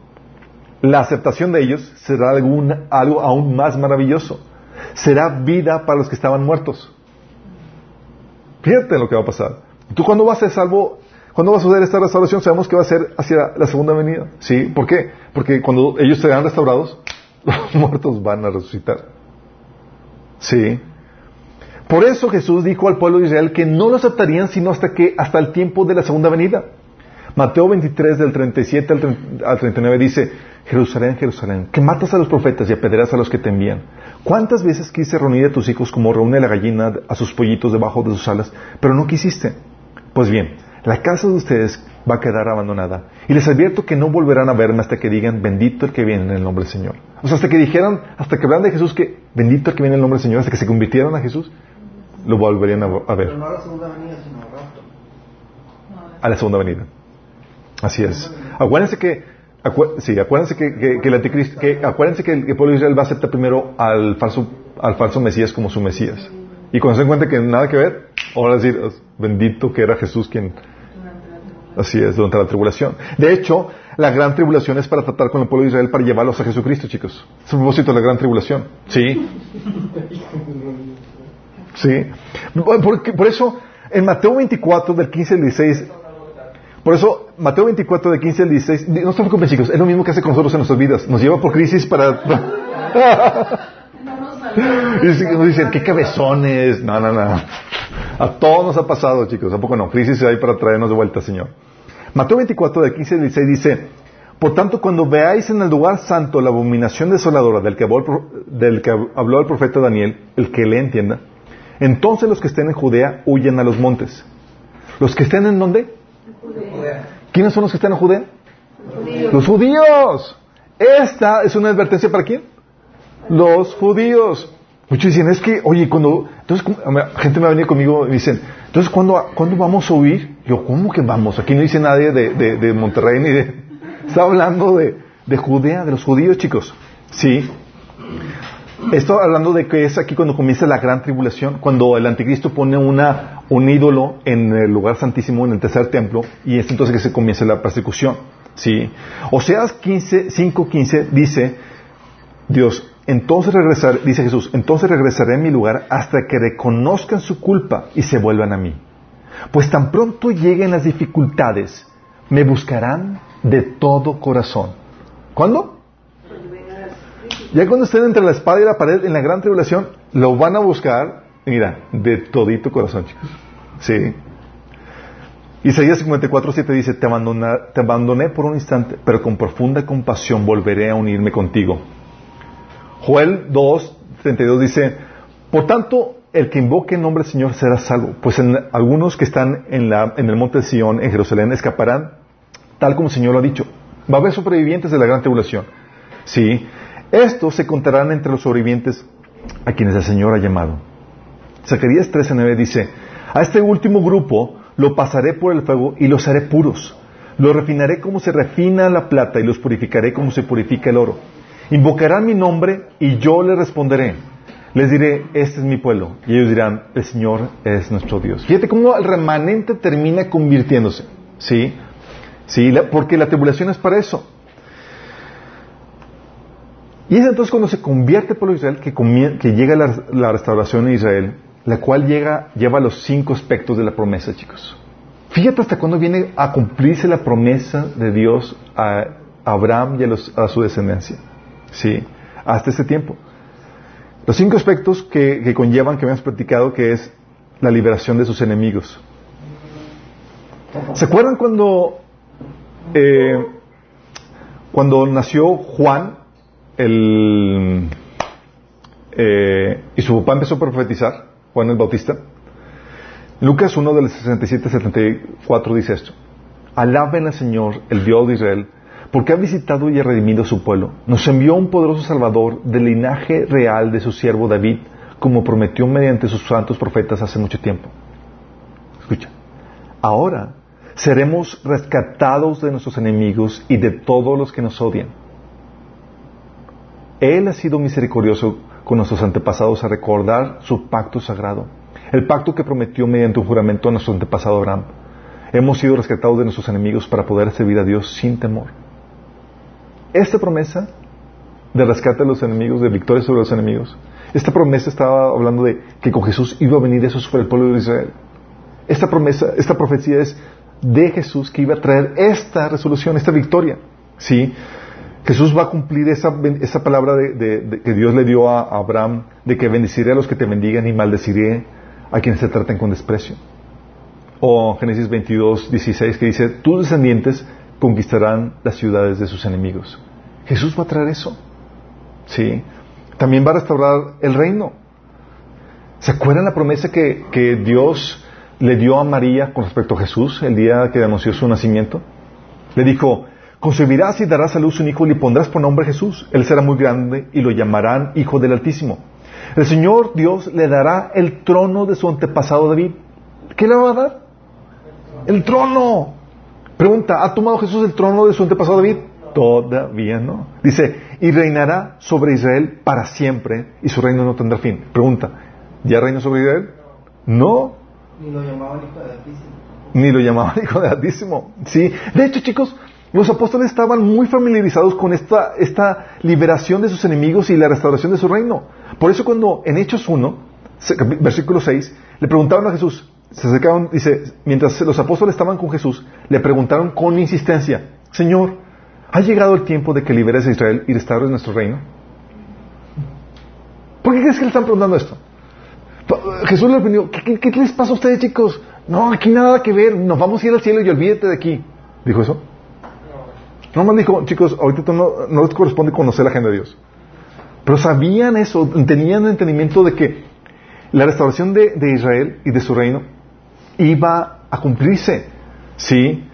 la aceptación de ellos será algo aún más maravilloso será vida para los que estaban muertos. Fíjate lo que va a pasar. Tú cuando vas a ser salvo, cuando vas a suceder esta restauración, sabemos que va a ser hacia la segunda venida. ¿Sí? ¿Por qué? Porque cuando ellos serán restaurados, los muertos van a resucitar. ¿Sí? Por eso Jesús dijo al pueblo de Israel que no lo aceptarían sino hasta que hasta el tiempo de la segunda venida. Mateo 23 del 37 al 39 dice, Jerusalén, Jerusalén, que matas a los profetas y apedreas a los que te envían. ¿Cuántas veces quise reunir a tus hijos como reúne la gallina a sus pollitos debajo de sus alas, pero no quisiste? Pues bien, la casa de ustedes va a quedar abandonada. Y les advierto que no volverán a verme hasta que digan, bendito el que viene en el nombre del Señor. O sea, hasta que dijeran, hasta que hablan de Jesús, que bendito el que viene en el nombre del Señor, hasta que se convirtieran a Jesús, lo volverían a, ver. Pero no a la segunda venida, sino A la segunda venida. Así es. Acuérdense que sí, acuérdense que, el anticristo, que, acuérdense que el, pueblo de Israel va a aceptar primero al falso, al falso Mesías como su Mesías. Y cuando se den cuenta que nada que ver, ahora decir, bendito que era Jesús quien... Así es, durante la tribulación. De hecho, la gran tribulación es para tratar con el pueblo de Israel para llevarlos a Jesucristo, chicos. Es el propósito de la gran tribulación. Sí. Sí. por eso, en Mateo 24, del 15 al 16, por eso, Mateo 24, de 15 al 16, no se preocupen chicos, es lo mismo que hace con nosotros en nuestras vidas. Nos lleva por crisis para... nos dicen, qué cabezones. No, no, no. A todos nos ha pasado, chicos. ¿A poco no? Crisis hay para traernos de vuelta, Señor. Mateo 24, de 15 al 16 dice, por tanto, cuando veáis en el lugar santo la abominación desoladora del que habló, del que habló el profeta Daniel, el que le entienda, entonces los que estén en Judea huyen a los montes. ¿Los que estén en dónde? ¿Quiénes son los que están en Judea? Los judíos. Esta es una advertencia para quién? Los judíos. Muchos dicen, es que, oye, cuando, entonces, gente me ha venido conmigo y dicen, entonces, ¿cuándo, ¿cuándo vamos a huir? Yo, ¿cómo que vamos? Aquí no dice nadie de, de, de Monterrey ni de, está hablando de, de Judea, de los judíos, chicos. Sí. Esto hablando de que es aquí cuando comienza la gran tribulación, cuando el anticristo pone una, un ídolo en el lugar santísimo, en el tercer templo, y es entonces que se comienza la persecución. ¿sí? Oseas 15, 5.15 dice, Dios, entonces regresar, dice Jesús, entonces regresaré a mi lugar hasta que reconozcan su culpa y se vuelvan a mí. Pues tan pronto lleguen las dificultades, me buscarán de todo corazón. ¿Cuándo? Ya cuando estén entre la espada y la pared en la gran tribulación, lo van a buscar, mira, de todito corazón, chicos. Sí. Isaías 54, 7 dice, te, te abandoné por un instante, pero con profunda compasión volveré a unirme contigo. Joel 2, 32 dice, por tanto, el que invoque el nombre del Señor será salvo, pues algunos que están en, la, en el monte de Sion, en Jerusalén, escaparán, tal como el Señor lo ha dicho. Va a haber sobrevivientes de la gran tribulación. Sí, estos se contarán entre los sobrevivientes a quienes el Señor ha llamado. Zacarías 13:9 dice, a este último grupo lo pasaré por el fuego y los haré puros. Los refinaré como se refina la plata y los purificaré como se purifica el oro. Invocarán mi nombre y yo les responderé. Les diré, este es mi pueblo. Y ellos dirán, el Señor es nuestro Dios. Fíjate cómo el remanente termina convirtiéndose. ¿Sí? ¿Sí? porque la tribulación es para eso. Y es entonces cuando se convierte el pueblo de Israel que, llega la, la restauración de Israel la cual llega, lleva los cinco aspectos de la promesa, chicos. Fíjate hasta cuándo viene a cumplirse la promesa de Dios a Abraham y a, su descendencia. Sí, hasta ese tiempo. Los cinco aspectos que, conllevan, que habíamos platicado, que es la liberación de sus enemigos. ¿Se acuerdan cuando, eh, cuando nació Juan eh, y su papá empezó a profetizar? Juan el Bautista. Lucas 1 del 67 74 dice esto. Alaben al Señor, el Dios de Israel, porque ha visitado y ha redimido a su pueblo. Nos envió un poderoso Salvador del linaje real de su siervo David, como prometió mediante sus santos profetas hace mucho tiempo. Escucha. Ahora seremos rescatados de nuestros enemigos y de todos los que nos odian. Él ha sido misericordioso con nuestros antepasados a recordar su pacto sagrado, el pacto que prometió mediante un juramento a nuestro antepasado Abraham. Hemos sido rescatados de nuestros enemigos para poder servir a Dios sin temor. Esta promesa de rescate de los enemigos, de victoria sobre los enemigos, esta promesa estaba hablando de que con Jesús iba a venir eso sobre el pueblo de Israel. Esta promesa, esta profecía es de Jesús que iba a traer esta resolución, esta victoria. ¿Sí? Jesús va a cumplir esa, esa palabra de, que Dios le dio a Abraham de que bendeciré a los que te bendigan y maldeciré a quienes te traten con desprecio. O Génesis 22, 16 que dice, tus descendientes conquistarán las ciudades de sus enemigos. Jesús va a traer eso. ¿Sí? También va a restaurar el reino. ¿Se acuerdan la promesa que, que Dios le dio a María con respecto a Jesús el día que anunció su nacimiento? Le dijo, Concebirás y darás a luz un hijo y le pondrás por nombre Jesús. Él será muy grande y lo llamarán Hijo del Altísimo. El Señor Dios le dará el trono de su antepasado David. ¿Qué le va a dar? El trono. Pregunta, ¿ha tomado Jesús el trono de su antepasado David? Todavía no. Dice, y reinará sobre Israel para siempre y su reino no tendrá fin. Pregunta, ¿ya reina sobre Israel? No. Ni lo llamaban hijo del Altísimo. Ni lo llamaban hijo del Altísimo. Sí. De hecho, chicos, los apóstoles estaban muy familiarizados con esta, esta liberación de sus enemigos y la restauración de su reino. Por eso cuando en Hechos 1, versículo 6, le preguntaron a Jesús, se acercaron, dice, mientras los apóstoles estaban con Jesús, le preguntaron con insistencia, Señor, ¿ha llegado el tiempo de que liberes a Israel y restaures nuestro reino? ¿Por qué crees que le están preguntando esto? Jesús les respondió, ¿qué, qué les pasa a ustedes chicos? No, aquí nada que ver, nos vamos a ir al cielo y olvídate de aquí. ¿Dijo eso? No me dijo, chicos, ahorita no, no les corresponde conocer la agenda de Dios. Pero sabían eso, tenían entendimiento de que la restauración de, Israel y de su reino iba a cumplirse. ¿Sí?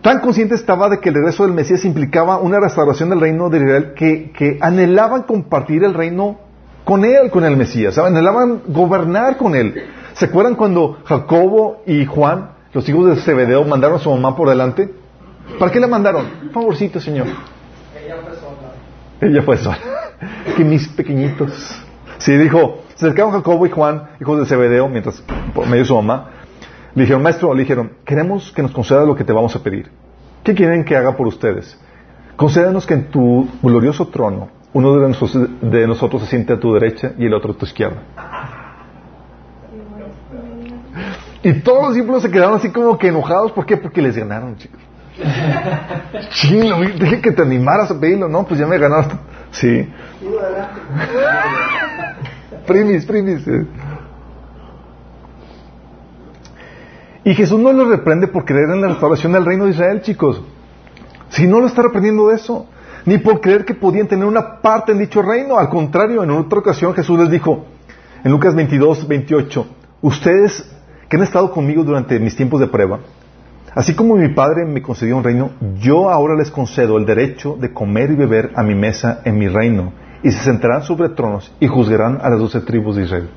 Tan consciente estaba de que el regreso del Mesías implicaba una restauración del reino de Israel que, que anhelaban compartir el reino con él, con el Mesías. Anhelaban gobernar con él. ¿Se acuerdan cuando Jacobo y Juan, los hijos de Zebedeo, mandaron a su mamá por delante? ¿Para qué la mandaron? Favorcito, Señor. Ella fue sola. Ella fue sola. que mis pequeñitos. Sí, dijo, se acercaron Jacobo y Juan, hijos de Zebedeo, mientras por medio de su mamá. Le dijeron, maestro, le dijeron, queremos que nos conceda lo que te vamos a pedir. ¿Qué quieren que haga por ustedes? Concédanos que en tu glorioso trono uno de nosotros, de nosotros se siente a tu derecha y el otro a tu izquierda. Y todos los discípulos se quedaron así como que enojados. ¿Por qué? Porque les ganaron, chicos. Chilo, dije que te animaras a pedirlo. No, pues ya me ganaste. Sí. primis, primis. eh. Y Jesús no lo reprende por creer en la restauración del reino de Israel, chicos. Si no lo está reprendiendo de eso, ni por creer que podían tener una parte en dicho reino. Al contrario, en otra ocasión Jesús les dijo, en Lucas 22, 28, ustedes que han estado conmigo durante mis tiempos de prueba, así como mi Padre me concedió un reino, yo ahora les concedo el derecho de comer y beber a mi mesa en mi reino, y se sentarán sobre tronos y juzgarán a las doce tribus de Israel.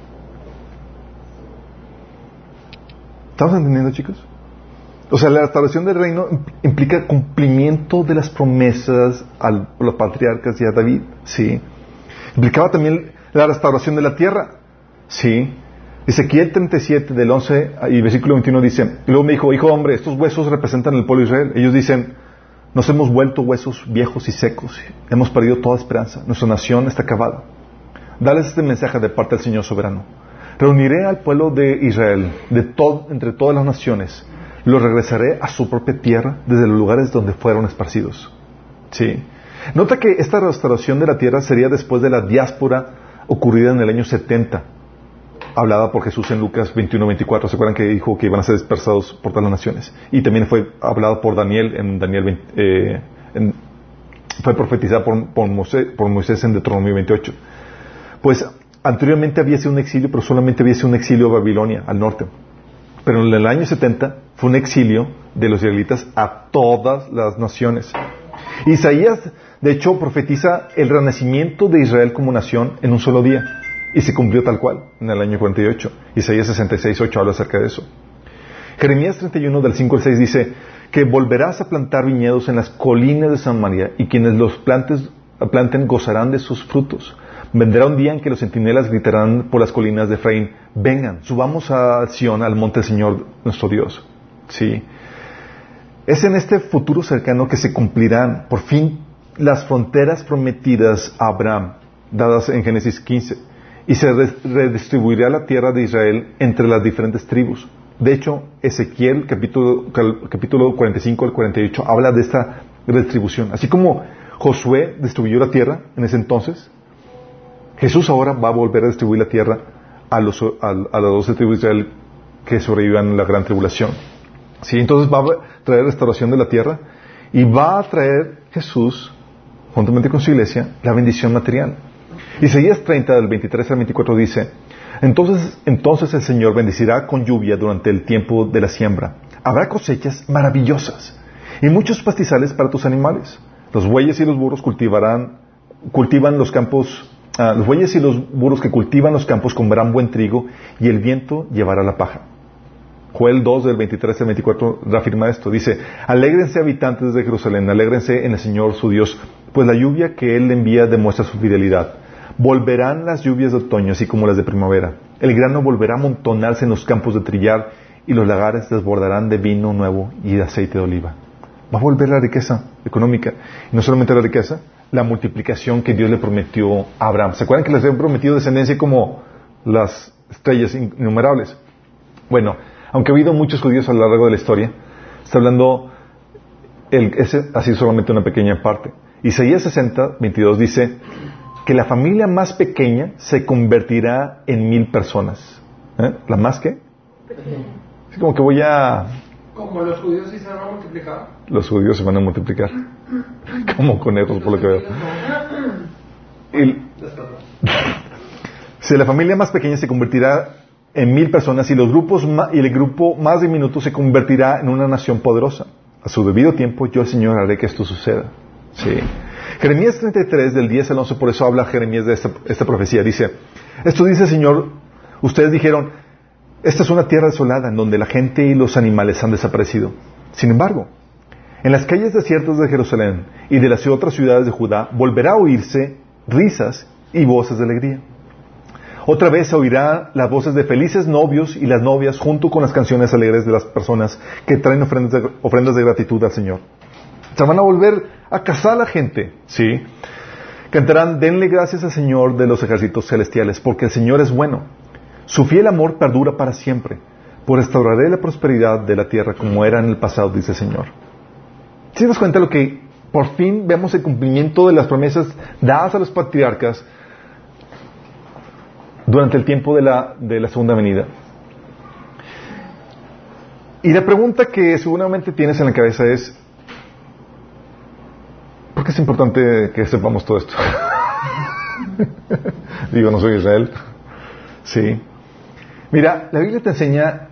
¿Estamos entendiendo, chicos? O sea, la restauración del reino implica cumplimiento de las promesas a los patriarcas y a David, ¿sí? Implicaba también la restauración de la tierra, ¿sí? Ezequiel 37 del 11 y versículo 21 dice, luego me dijo, hijo hombre, estos huesos representan el pueblo de Israel. Ellos dicen, nos hemos vuelto huesos viejos y secos, hemos perdido toda esperanza, nuestra nación está acabada. Dales este mensaje de parte del Señor soberano. Reuniré al pueblo de Israel de entre todas las naciones, los regresaré a su propia tierra desde los lugares donde fueron esparcidos. Sí. Nota que esta restauración de la tierra sería después de la diáspora ocurrida en el año 70, hablada por Jesús en Lucas 21-24. ¿Se acuerdan que dijo que iban a ser dispersados por todas las naciones? Y también fue hablada por Daniel en Daniel 20, eh, fue profetizada por, por, Moisés, por Moisés en Deuteronomio 28. Pues anteriormente había sido un exilio, pero solamente había sido un exilio a Babilonia, al norte. Pero en el año 70 fue un exilio de los israelitas a todas las naciones. Isaías, de hecho, profetiza el renacimiento de Israel como nación en un solo día. Y se cumplió tal cual, en el año 48. Isaías 66, 8 habla acerca de eso. Jeremías 31, del 5 al 6 dice que volverás a plantar viñedos en las colinas de Samaria y quienes los planten gozarán de sus frutos. Vendrá un día en que los centinelas gritarán por las colinas de Efraín, vengan, subamos a Sion, al monte del Señor nuestro Dios. Sí. Es en este futuro cercano que se cumplirán por fin las fronteras prometidas a Abraham, dadas en Génesis 15, y se redistribuirá la tierra de Israel entre las diferentes tribus. De hecho, Ezequiel, capítulo, capítulo 45 al 48, habla de esta redistribución. Así como Josué distribuyó la tierra en ese entonces, Jesús ahora va a volver a distribuir la tierra a, los, a, a las doce tribus de Israel que sobrevivan en la gran tribulación. ¿Sí? Entonces va a traer restauración de la tierra y va a traer Jesús, juntamente con su iglesia, la bendición material. Isaías 30, del 23 al 24 dice, entonces, entonces el Señor bendecirá con lluvia durante el tiempo de la siembra. Habrá cosechas maravillosas y muchos pastizales para tus animales. Los bueyes y los burros cultivarán, cultivan los campos Ah, los bueyes y los burros que cultivan los campos comerán buen trigo y el viento llevará la paja. Joel 2 del 23 al 24 reafirma esto. Dice, alégrense habitantes de Jerusalén, alégrense en el Señor su Dios, pues la lluvia que Él envía demuestra su fidelidad. Volverán las lluvias de otoño, así como las de primavera. El grano volverá a amontonarse en los campos de trillar y los lagares desbordarán de vino nuevo y de aceite de oliva. Va a volver la riqueza económica. Y no solamente la riqueza, la multiplicación que Dios le prometió a Abraham. ¿Se acuerdan que les había prometido descendencia como las estrellas innumerables? Bueno, aunque ha habido muchos judíos a lo largo de la historia, está hablando el, ese, así solamente una pequeña parte. Isaías 60, 22 dice que la familia más pequeña se convertirá en mil personas. ¿Eh? ¿La más qué? Así como que voy a... Como los judíos sí se van a multiplicar. Los judíos se van a multiplicar. Como conejos, por lo que veo. Y, si la familia más pequeña se convertirá en mil personas y los grupos y el grupo más diminuto se convertirá en una nación poderosa. A su debido tiempo yo, el Señor, haré que esto suceda. Sí. Jeremías 33, del 10 al 11, por eso habla Jeremías de esta, esta profecía. Dice, esto dice Señor, ustedes dijeron, esta es una tierra desolada en donde la gente y los animales han desaparecido. Sin embargo, en las calles desiertas de Jerusalén y de las otras ciudades de Judá volverá a oírse risas y voces de alegría. Otra vez se oirá las voces de felices novios y las novias junto con las canciones alegres de las personas que traen ofrendas de gratitud al Señor. Se van a volver a casar la gente, ¿sí? Cantarán, denle gracias al Señor de los ejércitos celestiales, porque el Señor es bueno. Su fiel amor perdura para siempre. Por restauraré la prosperidad de la tierra como era en el pasado, dice el Señor. Si nos cuenta lo que por fin vemos el cumplimiento de las promesas dadas a los patriarcas durante el tiempo de la, de la segunda venida. Y la pregunta que seguramente tienes en la cabeza es, ¿por qué es importante que sepamos todo esto? Digo, no soy Israel. Sí. Mira, la Biblia te enseña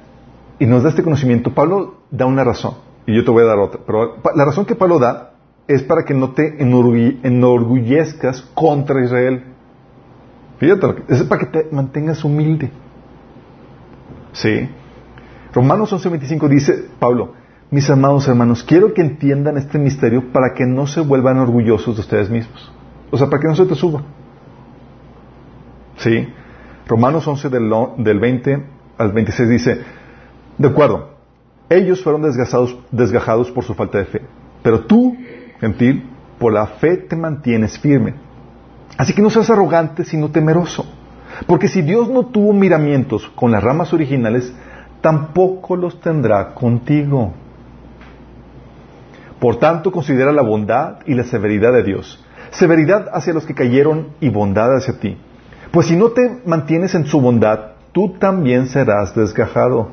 y nos da este conocimiento. Pablo da una razón y yo te voy a dar otra. Pero la razón que Pablo da es para que no te enorgullezcas contra Israel. Fíjate, es para que te mantengas humilde. Sí. Romanos 11:25 dice Pablo, mis amados hermanos, quiero que entiendan este misterio para que no se vuelvan orgullosos de ustedes mismos. O sea, para que no se te suba. Sí. Romanos 11 del, del 20 al 26 dice, de acuerdo, ellos fueron desgajados, desgajados por su falta de fe, pero tú gentil, por la fe te mantienes firme. Así que no seas arrogante, sino temeroso. Porque si Dios no tuvo miramientos con las ramas originales, tampoco los tendrá contigo. Por tanto, considera la bondad y la severidad de Dios. Severidad hacia los que cayeron y bondad hacia ti. Pues si no te mantienes en su bondad, tú también serás desgajado.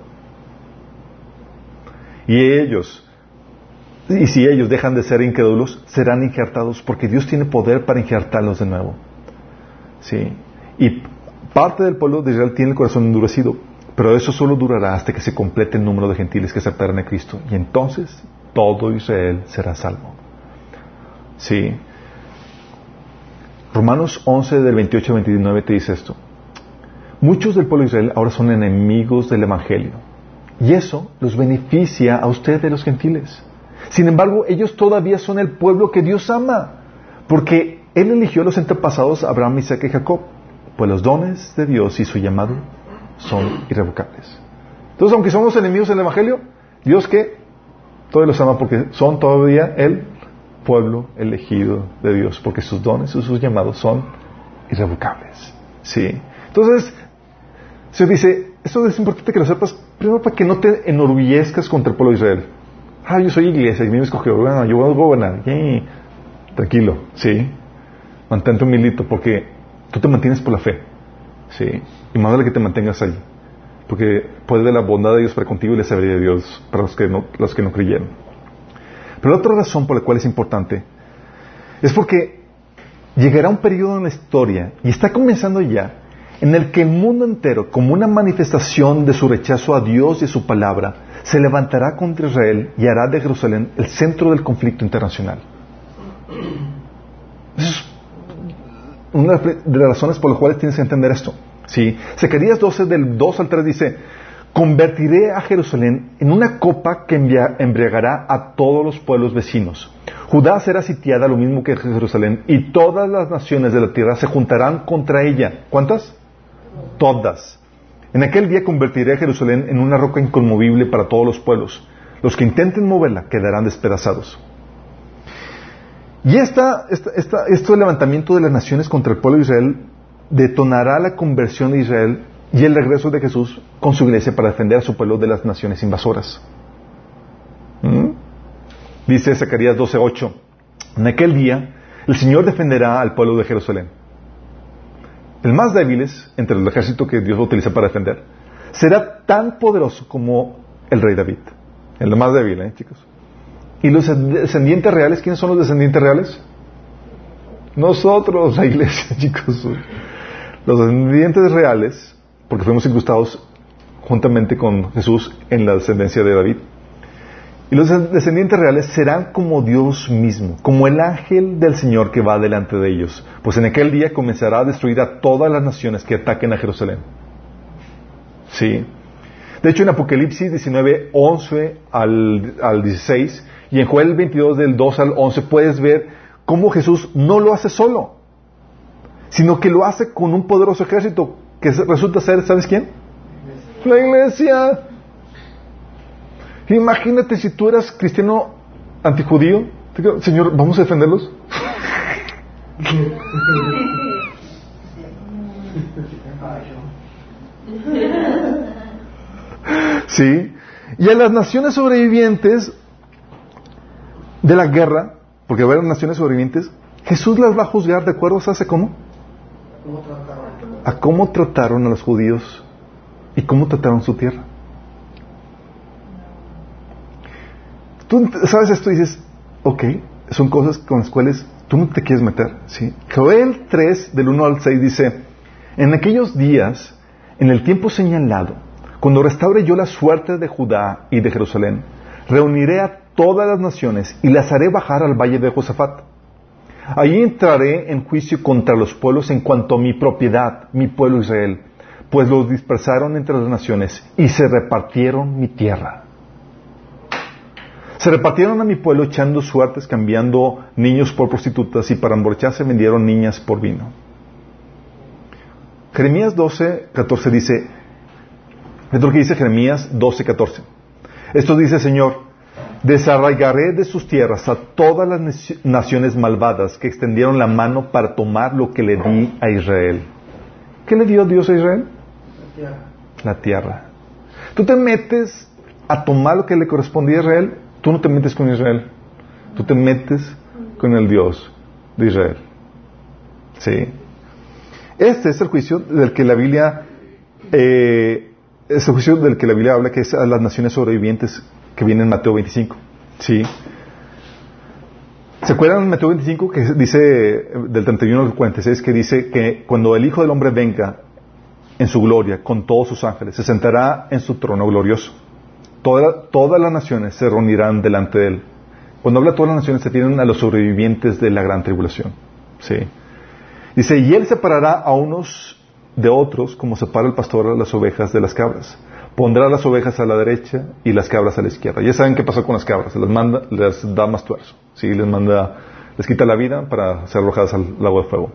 Y ellos, y si ellos dejan de ser incrédulos, serán injertados, porque Dios tiene poder para injertarlos de nuevo. ¿Sí? Y parte del pueblo de Israel tiene el corazón endurecido, pero eso solo durará hasta que se complete el número de gentiles que aceptarán a Cristo. Y entonces todo Israel será salvo. ¿Sí? Romanos 11 del 28 al 29 te dice esto. Muchos del pueblo de Israel ahora son enemigos del Evangelio. Y eso los beneficia a ustedes de los gentiles. Sin embargo, ellos todavía son el pueblo que Dios ama, porque Él eligió a los antepasados Abraham, Isaac y Jacob, pues los dones de Dios y su llamado son irrevocables. Entonces, aunque somos enemigos del Evangelio, Dios que todos los ama porque son todavía el pueblo elegido de Dios, porque sus dones y sus llamados son irrevocables. ¿Sí? Entonces, se dice, esto es importante que lo sepas, primero para que no te enorgullezcas contra el pueblo de Israel ah, yo soy iglesia y me escogió, bueno, yo voy a gobernar. Tranquilo, sí. Mantente humilito porque tú te mantienes por la fe. Sí. Y más vale que te mantengas ahí. Porque puede de la bondad de Dios para contigo y la sabiduría de Dios para los que no, los que no creyeron. Pero la otra razón por la cual es importante es porque llegará un periodo en la historia, y está comenzando ya, en el que el mundo entero, como una manifestación de su rechazo a Dios y a su palabra, se levantará contra Israel y hará de Jerusalén el centro del conflicto internacional. es una de las razones por las cuales tienes que entender esto. ¿Sí? Zacarías 12, del 2 al 3 dice, convertiré a Jerusalén en una copa que embriagará a todos los pueblos vecinos. Judá será sitiada lo mismo que Jerusalén y todas las naciones de la tierra se juntarán contra ella. ¿Cuántas? Todas. En aquel día convertiré a Jerusalén en una roca inconmovible para todos los pueblos. Los que intenten moverla quedarán despedazados. Y esta, esta, este levantamiento de las naciones contra el pueblo de Israel detonará la conversión de Israel y el regreso de Jesús con su iglesia para defender a su pueblo de las naciones invasoras. ¿Mm? Dice Zacarías 12:8, en aquel día el Señor defenderá al pueblo de Jerusalén el más débiles entre el ejército que Dios va a utilizar para defender, será tan poderoso como el rey David. El más débil, ¿eh, chicos? ¿Y los descendientes reales? ¿Quiénes son los descendientes reales? Nosotros, la iglesia, chicos. Los descendientes reales, porque fuimos incrustados juntamente con Jesús en la descendencia de David, y los descendientes reales serán como Dios mismo, como el ángel del Señor que va delante de ellos. Pues en aquel día comenzará a destruir a todas las naciones que ataquen a Jerusalén. Sí. De hecho, en Apocalipsis 19, 11 al, al 16 y en Joel 22 del 2 al 11 puedes ver cómo Jesús no lo hace solo, sino que lo hace con un poderoso ejército que resulta ser, ¿sabes quién? La iglesia. Imagínate si tú eras cristiano antijudío. Señor, ¿vamos a defenderlos? ¿Sí? Y a las naciones sobrevivientes de la guerra, porque haber naciones sobrevivientes, Jesús las va a juzgar de acuerdo, ¿sabes cómo? A cómo trataron a los judíos y cómo trataron su tierra. Tú sabes esto y dices, ok, son cosas con las cuales tú no te quieres meter. ¿sí? Joel 3, del 1 al 6 dice, en aquellos días, en el tiempo señalado, cuando restaure yo la suerte de Judá y de Jerusalén, reuniré a todas las naciones y las haré bajar al valle de Josafat. Allí entraré en juicio contra los pueblos en cuanto a mi propiedad, mi pueblo Israel, pues los dispersaron entre las naciones y se repartieron mi tierra. Se repartieron a mi pueblo echando suertes, cambiando niños por prostitutas y para emborracharse vendieron niñas por vino. Jeremías 12, 14 dice, es lo que dice Jeremías 12, 14. Esto dice Señor, desarraigaré de sus tierras a todas las naciones malvadas que extendieron la mano para tomar lo que le di a Israel. ¿Qué le dio Dios a Israel? La tierra. La tierra. Tú te metes a tomar lo que le correspondía a Israel, tú no te metes con Israel, tú te metes con el Dios de Israel. ¿Sí? Este es el juicio del que la Biblia, eh, es el juicio del que la Biblia habla, que es a las naciones sobrevivientes que viene en Mateo 25. ¿Sí? ¿Se acuerdan en Mateo 25 que dice, del 31 al 46, que dice que cuando el Hijo del Hombre venga en su gloria con todos sus ángeles, se sentará en su trono glorioso? todas las naciones se reunirán delante de él. Cuando habla de todas las naciones se tienen a los sobrevivientes de la gran tribulación. ¿Sí? Dice, y él separará a unos de otros como separa el pastor a las ovejas de las cabras. Pondrá las ovejas a la derecha y las cabras a la izquierda. Ya saben qué pasó con las cabras. Les manda, les da más tuerzo. ¿sí? Les manda, les quita la vida para ser arrojadas al lago de fuego.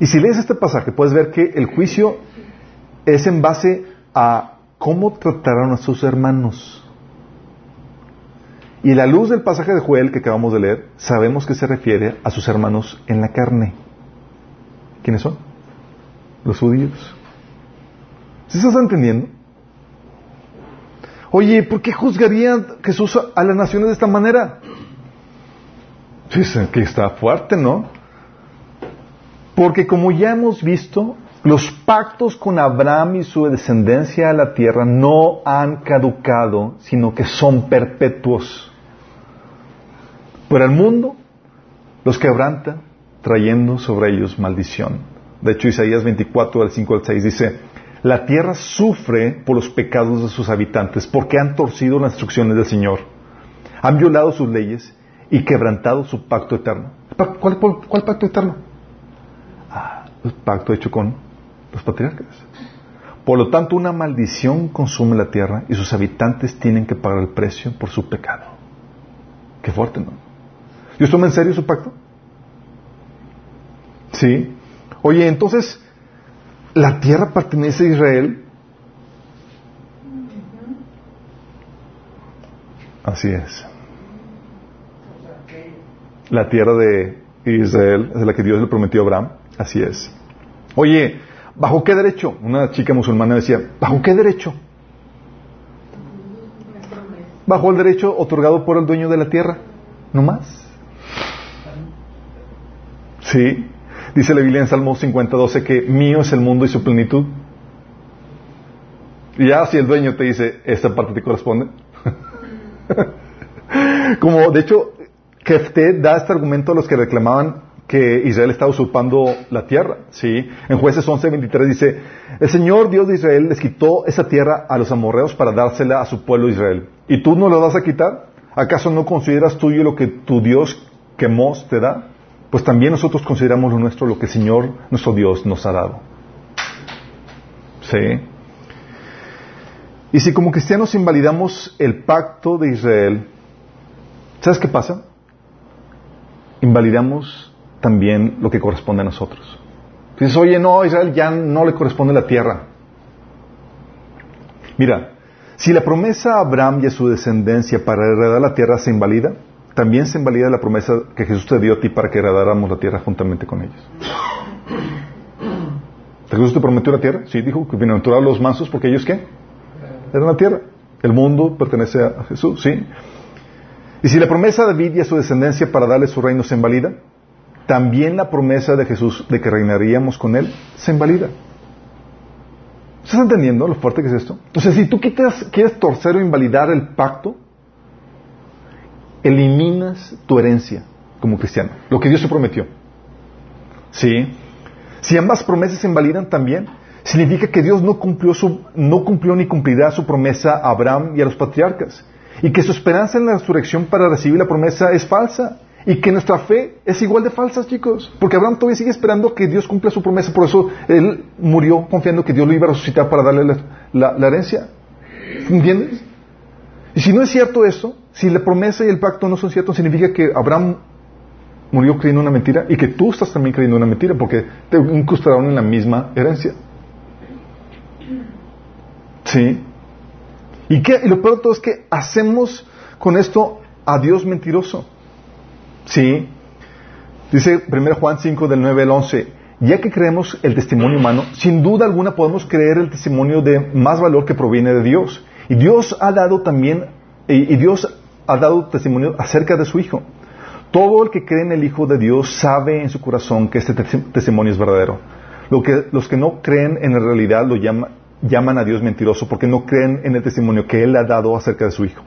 Y si lees este pasaje, puedes ver que el juicio es en base a cómo trataron a sus hermanos. Y la luz del pasaje de Joel que acabamos de leer, sabemos que se refiere a sus hermanos en la carne. ¿Quiénes son? Los judíos. ¿Sí estás entendiendo? Oye, ¿por qué juzgaría Jesús a las naciones de esta manera? Dicen que está fuerte, ¿no? Porque como ya hemos visto, los pactos con Abraham y su descendencia a la tierra no han caducado, sino que son perpetuos. Pero el mundo los quebranta trayendo sobre ellos maldición. De hecho, Isaías 24, del 5 al 6 dice, la tierra sufre por los pecados de sus habitantes, porque han torcido las instrucciones del Señor, han violado sus leyes y quebrantado su pacto eterno. ¿Cuál, pacto eterno? Ah, el pacto hecho con los patriarcas. Por lo tanto, una maldición consume la tierra y sus habitantes tienen que pagar el precio por su pecado. Qué fuerte, ¿no? ¿Dios toma en serio su pacto? Sí. Oye, entonces, ¿la tierra pertenece a Israel? Así es. La tierra de Israel es la que Dios le prometió a Abraham. Así es. Oye, ¿bajo qué derecho? Una chica musulmana decía, ¿bajo qué derecho? Bajo el derecho otorgado por el dueño de la tierra. No más. Sí. Dice la Biblia en Salmo 50, 12 que mío es el mundo y su plenitud. Y ya si el dueño te dice, esta parte te corresponde. Como de hecho, Kefte da este argumento a los que reclamaban que Israel estaba usurpando la tierra. ¿sí? En jueces 11, 23 dice, el Señor Dios de Israel les quitó esa tierra a los amorreos para dársela a su pueblo Israel. ¿Y tú no lo vas a quitar? ¿Acaso no consideras tuyo lo que tu Dios Quemos te da? Pues también nosotros consideramos lo nuestro lo que el Señor, nuestro Dios, nos ha dado. ¿Sí? Y si como cristianos invalidamos el pacto de Israel, ¿sabes qué pasa? Invalidamos también lo que corresponde a nosotros. Dices, oye, no, a Israel ya no le corresponde la tierra. Mira, si la promesa a Abraham y a su descendencia para heredar la tierra se invalida, también se invalida la promesa que Jesús te dio a ti para que heredáramos la tierra juntamente con ellos. Jesús te prometió la tierra, sí, dijo que bienaventurado los mansos porque ellos qué? Eran la tierra. El mundo pertenece a Jesús, sí. Y si la promesa de David y a su descendencia para darle su reino se invalida, también la promesa de Jesús de que reinaríamos con él se invalida. ¿Estás entendiendo lo fuerte que es esto? Sea, si tú quitas, quieres torcer o invalidar el pacto, eliminas tu herencia como cristiano, lo que Dios te prometió. ¿Sí? Si ambas promesas se invalidan también, significa que Dios no cumplió, su, no cumplió ni cumplirá su promesa a Abraham y a los patriarcas, y que su esperanza en la resurrección para recibir la promesa es falsa, y que nuestra fe es igual de falsa, chicos, porque Abraham todavía sigue esperando que Dios cumpla su promesa, por eso él murió confiando que Dios lo iba a resucitar para darle la, la, la herencia. ¿Entiendes? Y si no es cierto eso, si la promesa y el pacto no son ciertos, significa que Abraham murió creyendo una mentira y que tú estás también creyendo una mentira porque te incrustaron en la misma herencia. ¿Sí? ¿Y, lo peor de todo es que hacemos con esto a Dios mentiroso. ¿Sí? Dice 1 Juan 5 del 9 al 11, ya que creemos el testimonio humano, sin duda alguna podemos creer el testimonio de más valor que proviene de Dios. Y Dios ha dado también, y, Dios ha dado testimonio acerca de su Hijo. Todo el que cree en el Hijo de Dios sabe en su corazón que este testimonio es verdadero. Lo que, los que no creen en la realidad lo llama, llaman a Dios mentiroso porque no creen en el testimonio que Él ha dado acerca de su Hijo.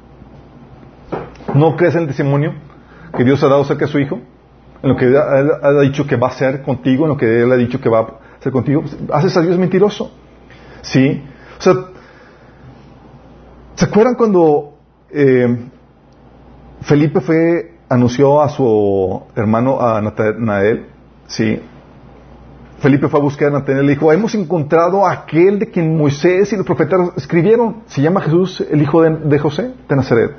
¿No crees en el testimonio que Dios ha dado acerca de su Hijo? En lo que Él ha dicho que va a hacer contigo, en lo que Él ha dicho que va a hacer contigo. Haces a Dios mentiroso. ¿Sí? O sea, ¿se acuerdan cuando eh, Felipe fue, anunció a su hermano, a Natanael, sí. Felipe fue a buscar a Natanael y le dijo, hemos encontrado a aquel de quien Moisés y los profetas escribieron. Se llama Jesús, el hijo de, José, de Nazaret.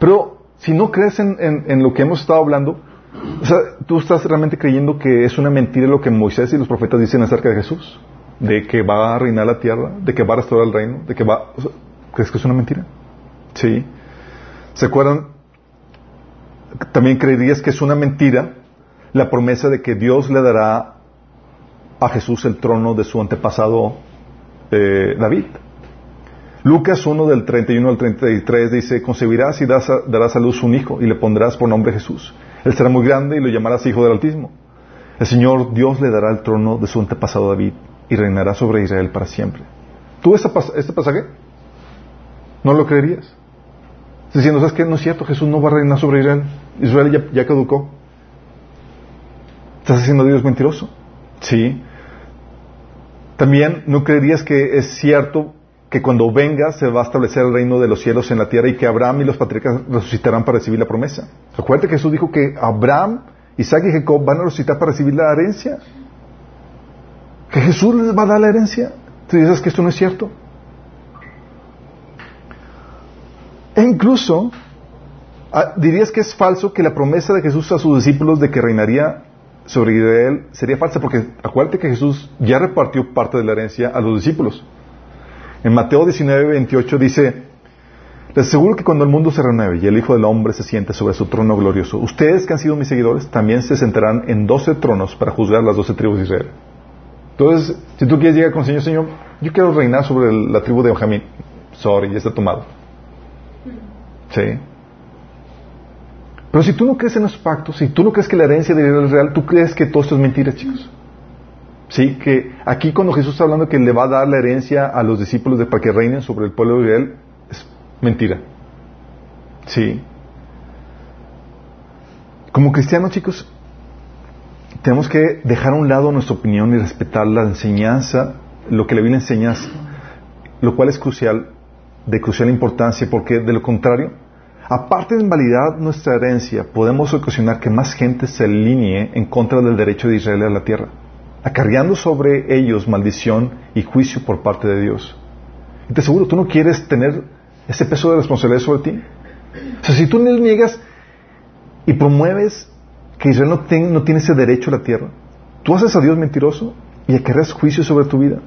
Pero si no crees en, lo que hemos estado hablando, tú estás realmente creyendo que es una mentira lo que Moisés y los profetas dicen acerca de Jesús, de que va a reinar la tierra, de que va a restaurar el reino, de que va... ¿Crees que es una mentira? Sí. ¿Se acuerdan? También creerías que es una mentira la promesa de que Dios le dará a Jesús el trono de su antepasado eh, David. Lucas 1 del 31 al 33 dice, concebirás y das a, darás a luz un hijo y le pondrás por nombre Jesús. Él será muy grande y lo llamarás Hijo del Altísimo. El Señor Dios le dará el trono de su antepasado David y reinará sobre Israel para siempre. ¿Tú este, este pasaje? ¿No lo creerías? Diciendo, ¿sabes qué? No es cierto, Jesús no va a reinar sobre Israel. Israel ya, caducó. ¿Estás haciendo a Dios mentiroso? Sí. También no creerías que es cierto que cuando venga se va a establecer el reino de los cielos en la tierra y que Abraham y los patriarcas resucitarán para recibir la promesa. Acuérdate que Jesús dijo que Abraham, Isaac y Jacob van a resucitar para recibir la herencia. Que Jesús les va a dar la herencia. ¿Tú dices que esto no es cierto? E incluso dirías que es falso que la promesa de Jesús a sus discípulos de que reinaría sobre Israel sería falsa porque acuérdate que Jesús ya repartió parte de la herencia a los discípulos. En Mateo 19, 28 dice, les aseguro que cuando el mundo se renueve y el Hijo del Hombre se siente sobre su trono glorioso, ustedes que han sido mis seguidores también se sentarán en doce tronos para juzgar las doce tribus de Israel. Entonces, si tú quieres llegar con el Señor, Señor, yo quiero reinar sobre la tribu de Benjamín. Sorry, ya está tomado. ¿Sí? Pero si tú no crees en los pactos, si tú no crees que la herencia de Israel es real, tú crees que todo esto es mentira, chicos. Sí, que aquí cuando Jesús está hablando que le va a dar la herencia a los discípulos de, para que reinen sobre el pueblo de Israel, es mentira. Sí. Como cristianos, chicos, tenemos que dejar a un lado nuestra opinión y respetar la enseñanza, lo que la Biblia enseña, lo cual es crucial, de crucial importancia, porque de lo contrario, aparte de invalidar nuestra herencia, podemos ocasionar que más gente se alinee en contra del derecho de Israel a la tierra, acarreando sobre ellos maldición y juicio por parte de Dios. Y te aseguro, tú no quieres tener ese peso de responsabilidad sobre ti. O sea, si tú le niegas y promueves que Israel no, ten, no tiene ese derecho a la tierra, tú haces a Dios mentiroso y acarreas juicio sobre tu vida.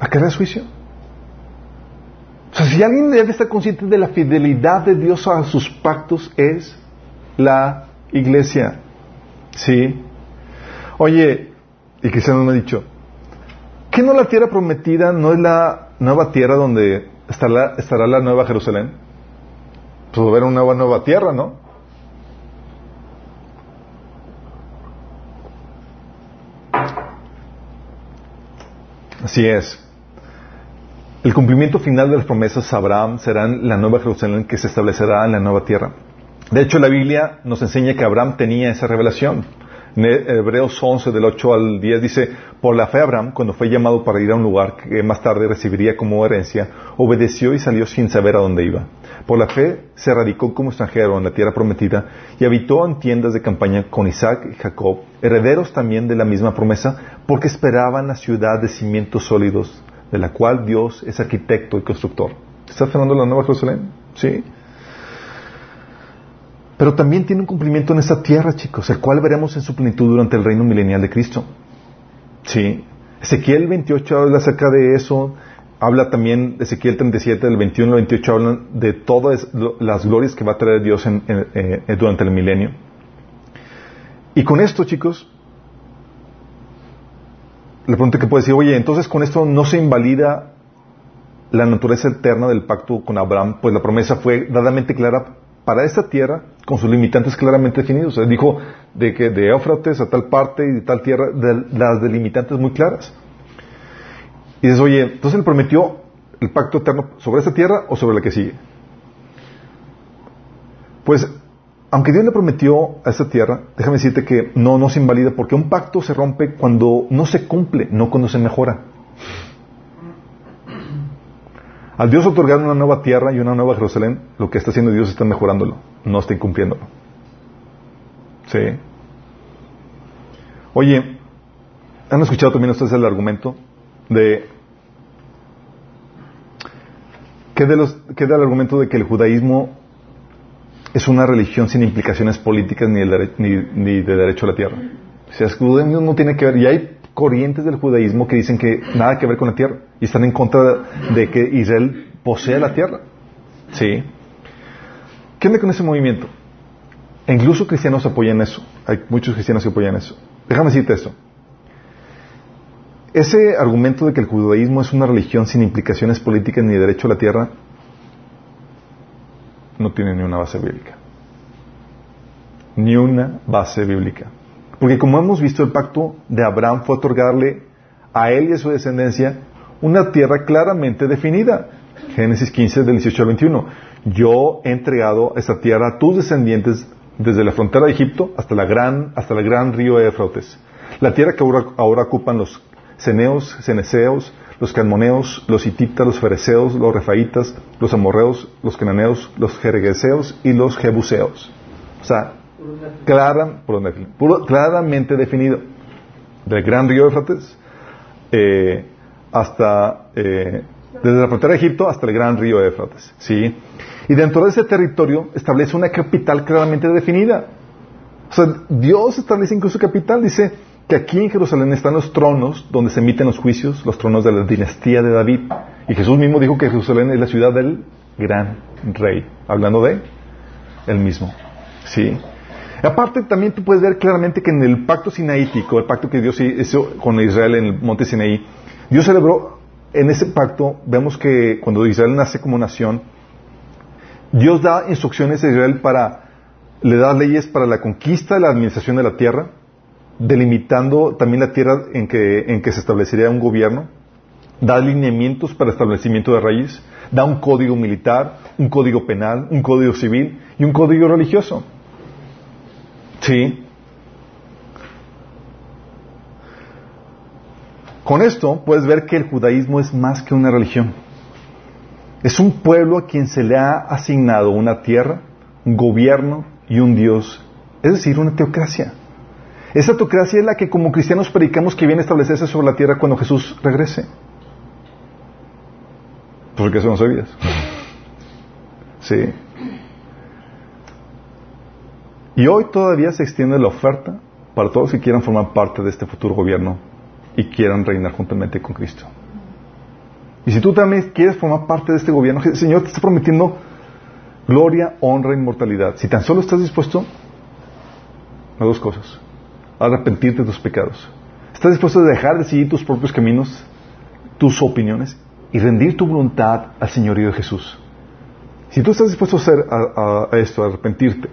¿Acarreas juicio? O sea, si alguien debe estar consciente de la fidelidad de Dios a sus pactos es la iglesia. ¿Sí? Oye, y cristianos me ha dicho, ¿qué no la tierra prometida no es la nueva tierra donde estará, estará la nueva Jerusalén? Pues va a haber una nueva, nueva tierra, ¿no? Así es. El cumplimiento final de las promesas a Abraham será en la nueva Jerusalén que se establecerá en la nueva tierra. De hecho, la Biblia nos enseña que Abraham tenía esa revelación. En Hebreos 11, del 8 al 10, dice, por la fe Abraham, cuando fue llamado para ir a un lugar que más tarde recibiría como herencia, obedeció y salió sin saber a dónde iba. Por la fe se radicó como extranjero en la tierra prometida y habitó en tiendas de campaña con Isaac y Jacob, herederos también de la misma promesa, porque esperaban la ciudad de cimientos sólidos, de la cual Dios es arquitecto y constructor. ¿Está esperando la nueva Jerusalén? Sí. Pero también tiene un cumplimiento en esta tierra, chicos, el cual veremos en su plenitud durante el reino milenial de Cristo. Sí. Ezequiel 28 habla acerca de eso. Habla también, Ezequiel 37, del 21 al 28, hablan de todas las glorias que va a traer Dios eh, durante el milenio. Y con esto, chicos, la pregunta que puede decir, oye, entonces con esto no se invalida la naturaleza eterna del pacto con Abraham, pues la promesa fue dadamente clara para esta tierra con sus limitantes claramente definidos. O dijo de que de Éufrates a tal parte y de tal tierra, las delimitantes muy claras. Y dices, oye, entonces él prometió el pacto eterno sobre esta tierra o sobre la que sigue. Pues, aunque Dios le prometió a esta tierra, déjame decirte que no, no se invalida, porque un pacto se rompe cuando no se cumple, no cuando se mejora. Al Dios otorgar una nueva tierra y una nueva Jerusalén, lo que está haciendo Dios está mejorándolo, no está incumpliéndolo. ¿Sí? Oye, ¿han escuchado también ustedes el argumento de... ¿Qué, de los, qué del argumento de que el judaísmo es una religión sin implicaciones políticas ni, ni, de derecho a la tierra? O sea, el judaísmo no tiene que ver, y hay corrientes del judaísmo que dicen que nada que ver con la tierra y están en contra de que Israel posea la tierra. ¿Sí? ¿Qué onda con ese movimiento? Incluso cristianos apoyan eso. Hay muchos cristianos que apoyan eso. Déjame decirte esto. Ese argumento de que el judaísmo es una religión sin implicaciones políticas ni derecho a la tierra no tiene ni una base bíblica. Ni una base bíblica. Porque como hemos visto, el pacto de Abraham fue otorgarle a él y a su descendencia una tierra claramente definida. Génesis 15, del 18 al 21. Yo he entregado esta tierra a tus descendientes desde la frontera de Egipto hasta, la gran, hasta el gran río de. La tierra que ahora, ocupan los ceneos, ceneseos, los calmoneos, los hititas, los fereceos, los refaitas, los amorreos, los cananeos, los jergueseos y los jebuseos. O sea, claramente definido. Del gran río de Éfrates eh, hasta, eh, desde la frontera de Egipto hasta el gran río de Éfrates. ¿sí? Y dentro de ese territorio establece una capital claramente definida. O sea, Dios establece incluso capital. Dice que aquí en Jerusalén están los tronos donde se emiten los juicios, los tronos de la dinastía de David. Y Jesús mismo dijo que Jerusalén es la ciudad del gran rey. Hablando de él mismo. ¿Sí? Aparte, también tú puedes ver claramente que en el pacto sinaítico, el pacto que Dios hizo con Israel en el monte Sinaí, Dios celebró en ese pacto, vemos que cuando Israel nace como nación, Dios da instrucciones a Israel para, le da leyes para la conquista la administración de la tierra, delimitando también la tierra en que, en que se establecería un gobierno, da alineamientos para el establecimiento de reyes, da un código militar, un código penal, un código civil y un código religioso. Sí. Con esto puedes ver que el judaísmo es más que una religión. Es un pueblo a quien se le ha asignado una tierra, un gobierno y un Dios. Es decir, una teocracia. Esa teocracia es la que como cristianos predicamos que viene a establecerse sobre la tierra cuando Jesús regrese. Porque eso no sabías. Sí. Y hoy todavía se extiende la oferta para todos que quieran formar parte de este futuro gobierno y quieran reinar juntamente con Cristo. Y si tú también quieres formar parte de este gobierno, el Señor te está prometiendo gloria, honra, inmortalidad. Si tan solo estás dispuesto a dos cosas. A arrepentirte de tus pecados? ¿Estás dispuesto a dejar de seguir tus propios caminos, tus opiniones y rendir tu voluntad al señorío de Jesús? Si tú estás dispuesto a hacer esto, a arrepentirte,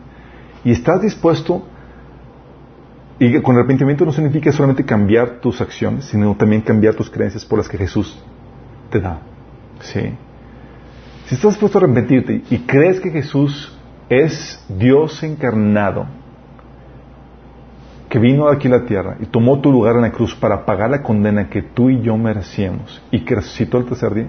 y estás dispuesto, y con arrepentimiento no significa solamente cambiar tus acciones, sino también cambiar tus creencias por las que Jesús te da. ¿Sí? Si estás dispuesto a arrepentirte y crees que Jesús es Dios encarnado, que vino aquí a la tierra y tomó tu lugar en la cruz para pagar la condena que tú y yo merecíamos y que resucitó el tercer día.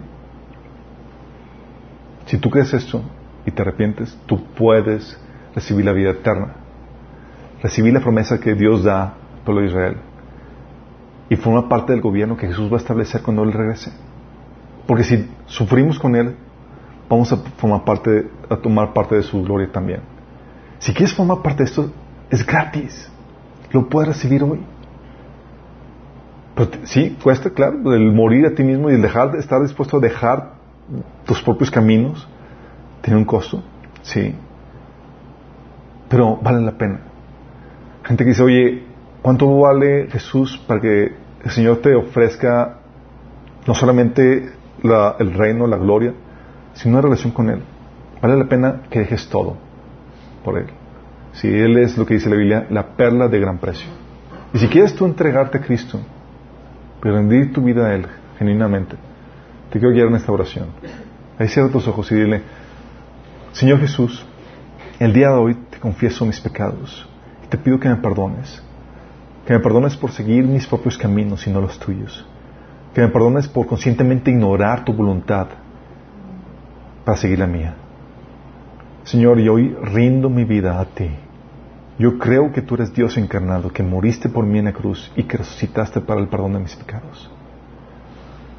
Si tú crees esto y te arrepientes, tú puedes recibir la vida eterna, recibir la promesa que Dios da al pueblo de Israel y forma parte del gobierno que Jesús va a establecer cuando Él regrese. Porque si sufrimos con Él, vamos a formar parte, a tomar parte de su gloria también. Si quieres formar parte de esto, es gratis. Lo puedes recibir hoy. Pero sí, cuesta, claro, el morir a ti mismo y el dejar, estar dispuesto a dejar tus propios caminos, tiene un costo, sí. Pero vale la pena. Gente que dice, oye, ¿cuánto vale Jesús para que el Señor te ofrezca no solamente el reino, la gloria, sino una relación con Él? Vale la pena que dejes todo por Él. Si Él es lo que dice la Biblia, la perla de gran precio. Y si quieres tú entregarte a Cristo, pero rendir tu vida a Él genuinamente, te quiero guiar en esta oración. Ahí cierra tus ojos y dile, Señor Jesús, el día de hoy te confieso mis pecados y te pido que me perdones. Que me perdones por seguir mis propios caminos y no los tuyos. Que me perdones por conscientemente ignorar tu voluntad para seguir la mía. Señor, y hoy rindo mi vida a ti. Yo creo que tú eres Dios encarnado, que moriste por mí en la cruz y que resucitaste para el perdón de mis pecados.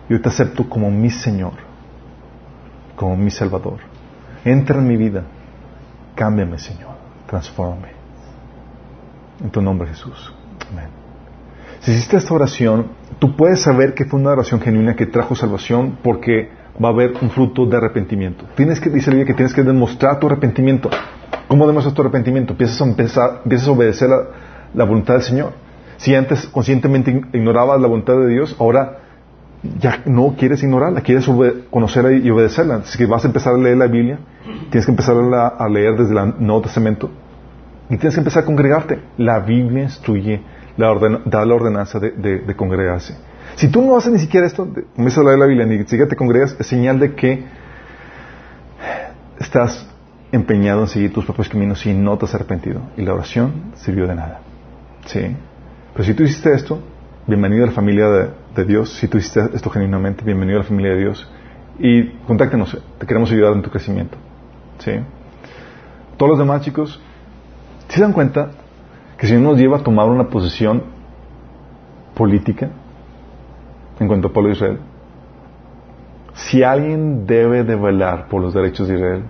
Yo te acepto como mi Señor, como mi Salvador. Entra en mi vida. Cámbiame, Señor. Transfórmame. En tu nombre, Jesús. Amén. Si hiciste esta oración, tú puedes saber que fue una oración genuina que trajo salvación porque va a haber un fruto de arrepentimiento. Tienes que, dice que tienes que demostrar tu arrepentimiento. ¿Cómo demuestras tu arrepentimiento? Empiezas obedecer la, voluntad del Señor. Si antes conscientemente ignorabas la voluntad de Dios, ahora ya no quieres ignorarla, quieres conocerla y obedecerla. Así que vas a empezar a leer la Biblia, tienes que empezar a, leer desde el Nuevo Testamento y tienes que empezar a congregarte. La Biblia instruye, da la ordenanza de, congregarse. Si tú no haces ni siquiera esto, comienzas a leer la Biblia ni siquiera te congregas, es señal de que estás empeñado en seguir tus propios caminos y no te has arrepentido. Y la oración sirvió de nada. ¿Sí? Pero si tú hiciste esto, bienvenido a la familia de, Dios. Si tú hiciste esto genuinamente, bienvenido a la familia de Dios. Y contáctenos, te queremos ayudar en tu crecimiento. ¿Sí? Todos los demás chicos, ¿se dan cuenta que si uno nos lleva a tomar una posición política en cuanto al pueblo de Israel, si alguien debe de velar por los derechos de Israel,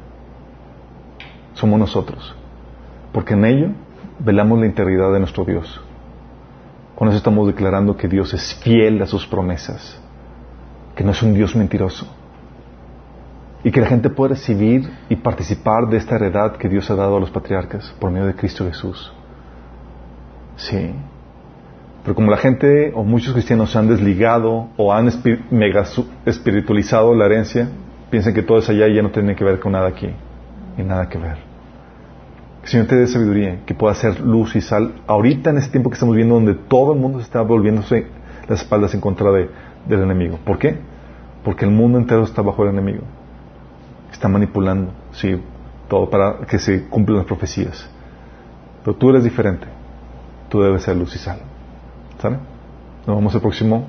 somos nosotros. Porque en ello velamos la integridad de nuestro Dios. Con eso estamos declarando que Dios es fiel a sus promesas, que no es un Dios mentiroso. Y que la gente puede recibir y participar de esta heredad que Dios ha dado a los patriarcas por medio de Cristo Jesús. Sí. Pero como la gente o muchos cristianos se han desligado o han mega espiritualizado la herencia, piensan que todo es allá y ya no tiene que ver con nada aquí. Y nada que ver. Que el Señor te dé sabiduría, que pueda ser luz y sal. Ahorita en este tiempo que estamos viendo donde todo el mundo se está volviéndose las espaldas en contra de, del enemigo. ¿Por qué? Porque el mundo entero está bajo el enemigo. Está manipulando, sí, todo para que se cumplan las profecías. Pero tú eres diferente. Tú debes ser luz y sal. ¿Sale? Nos vemos el próximo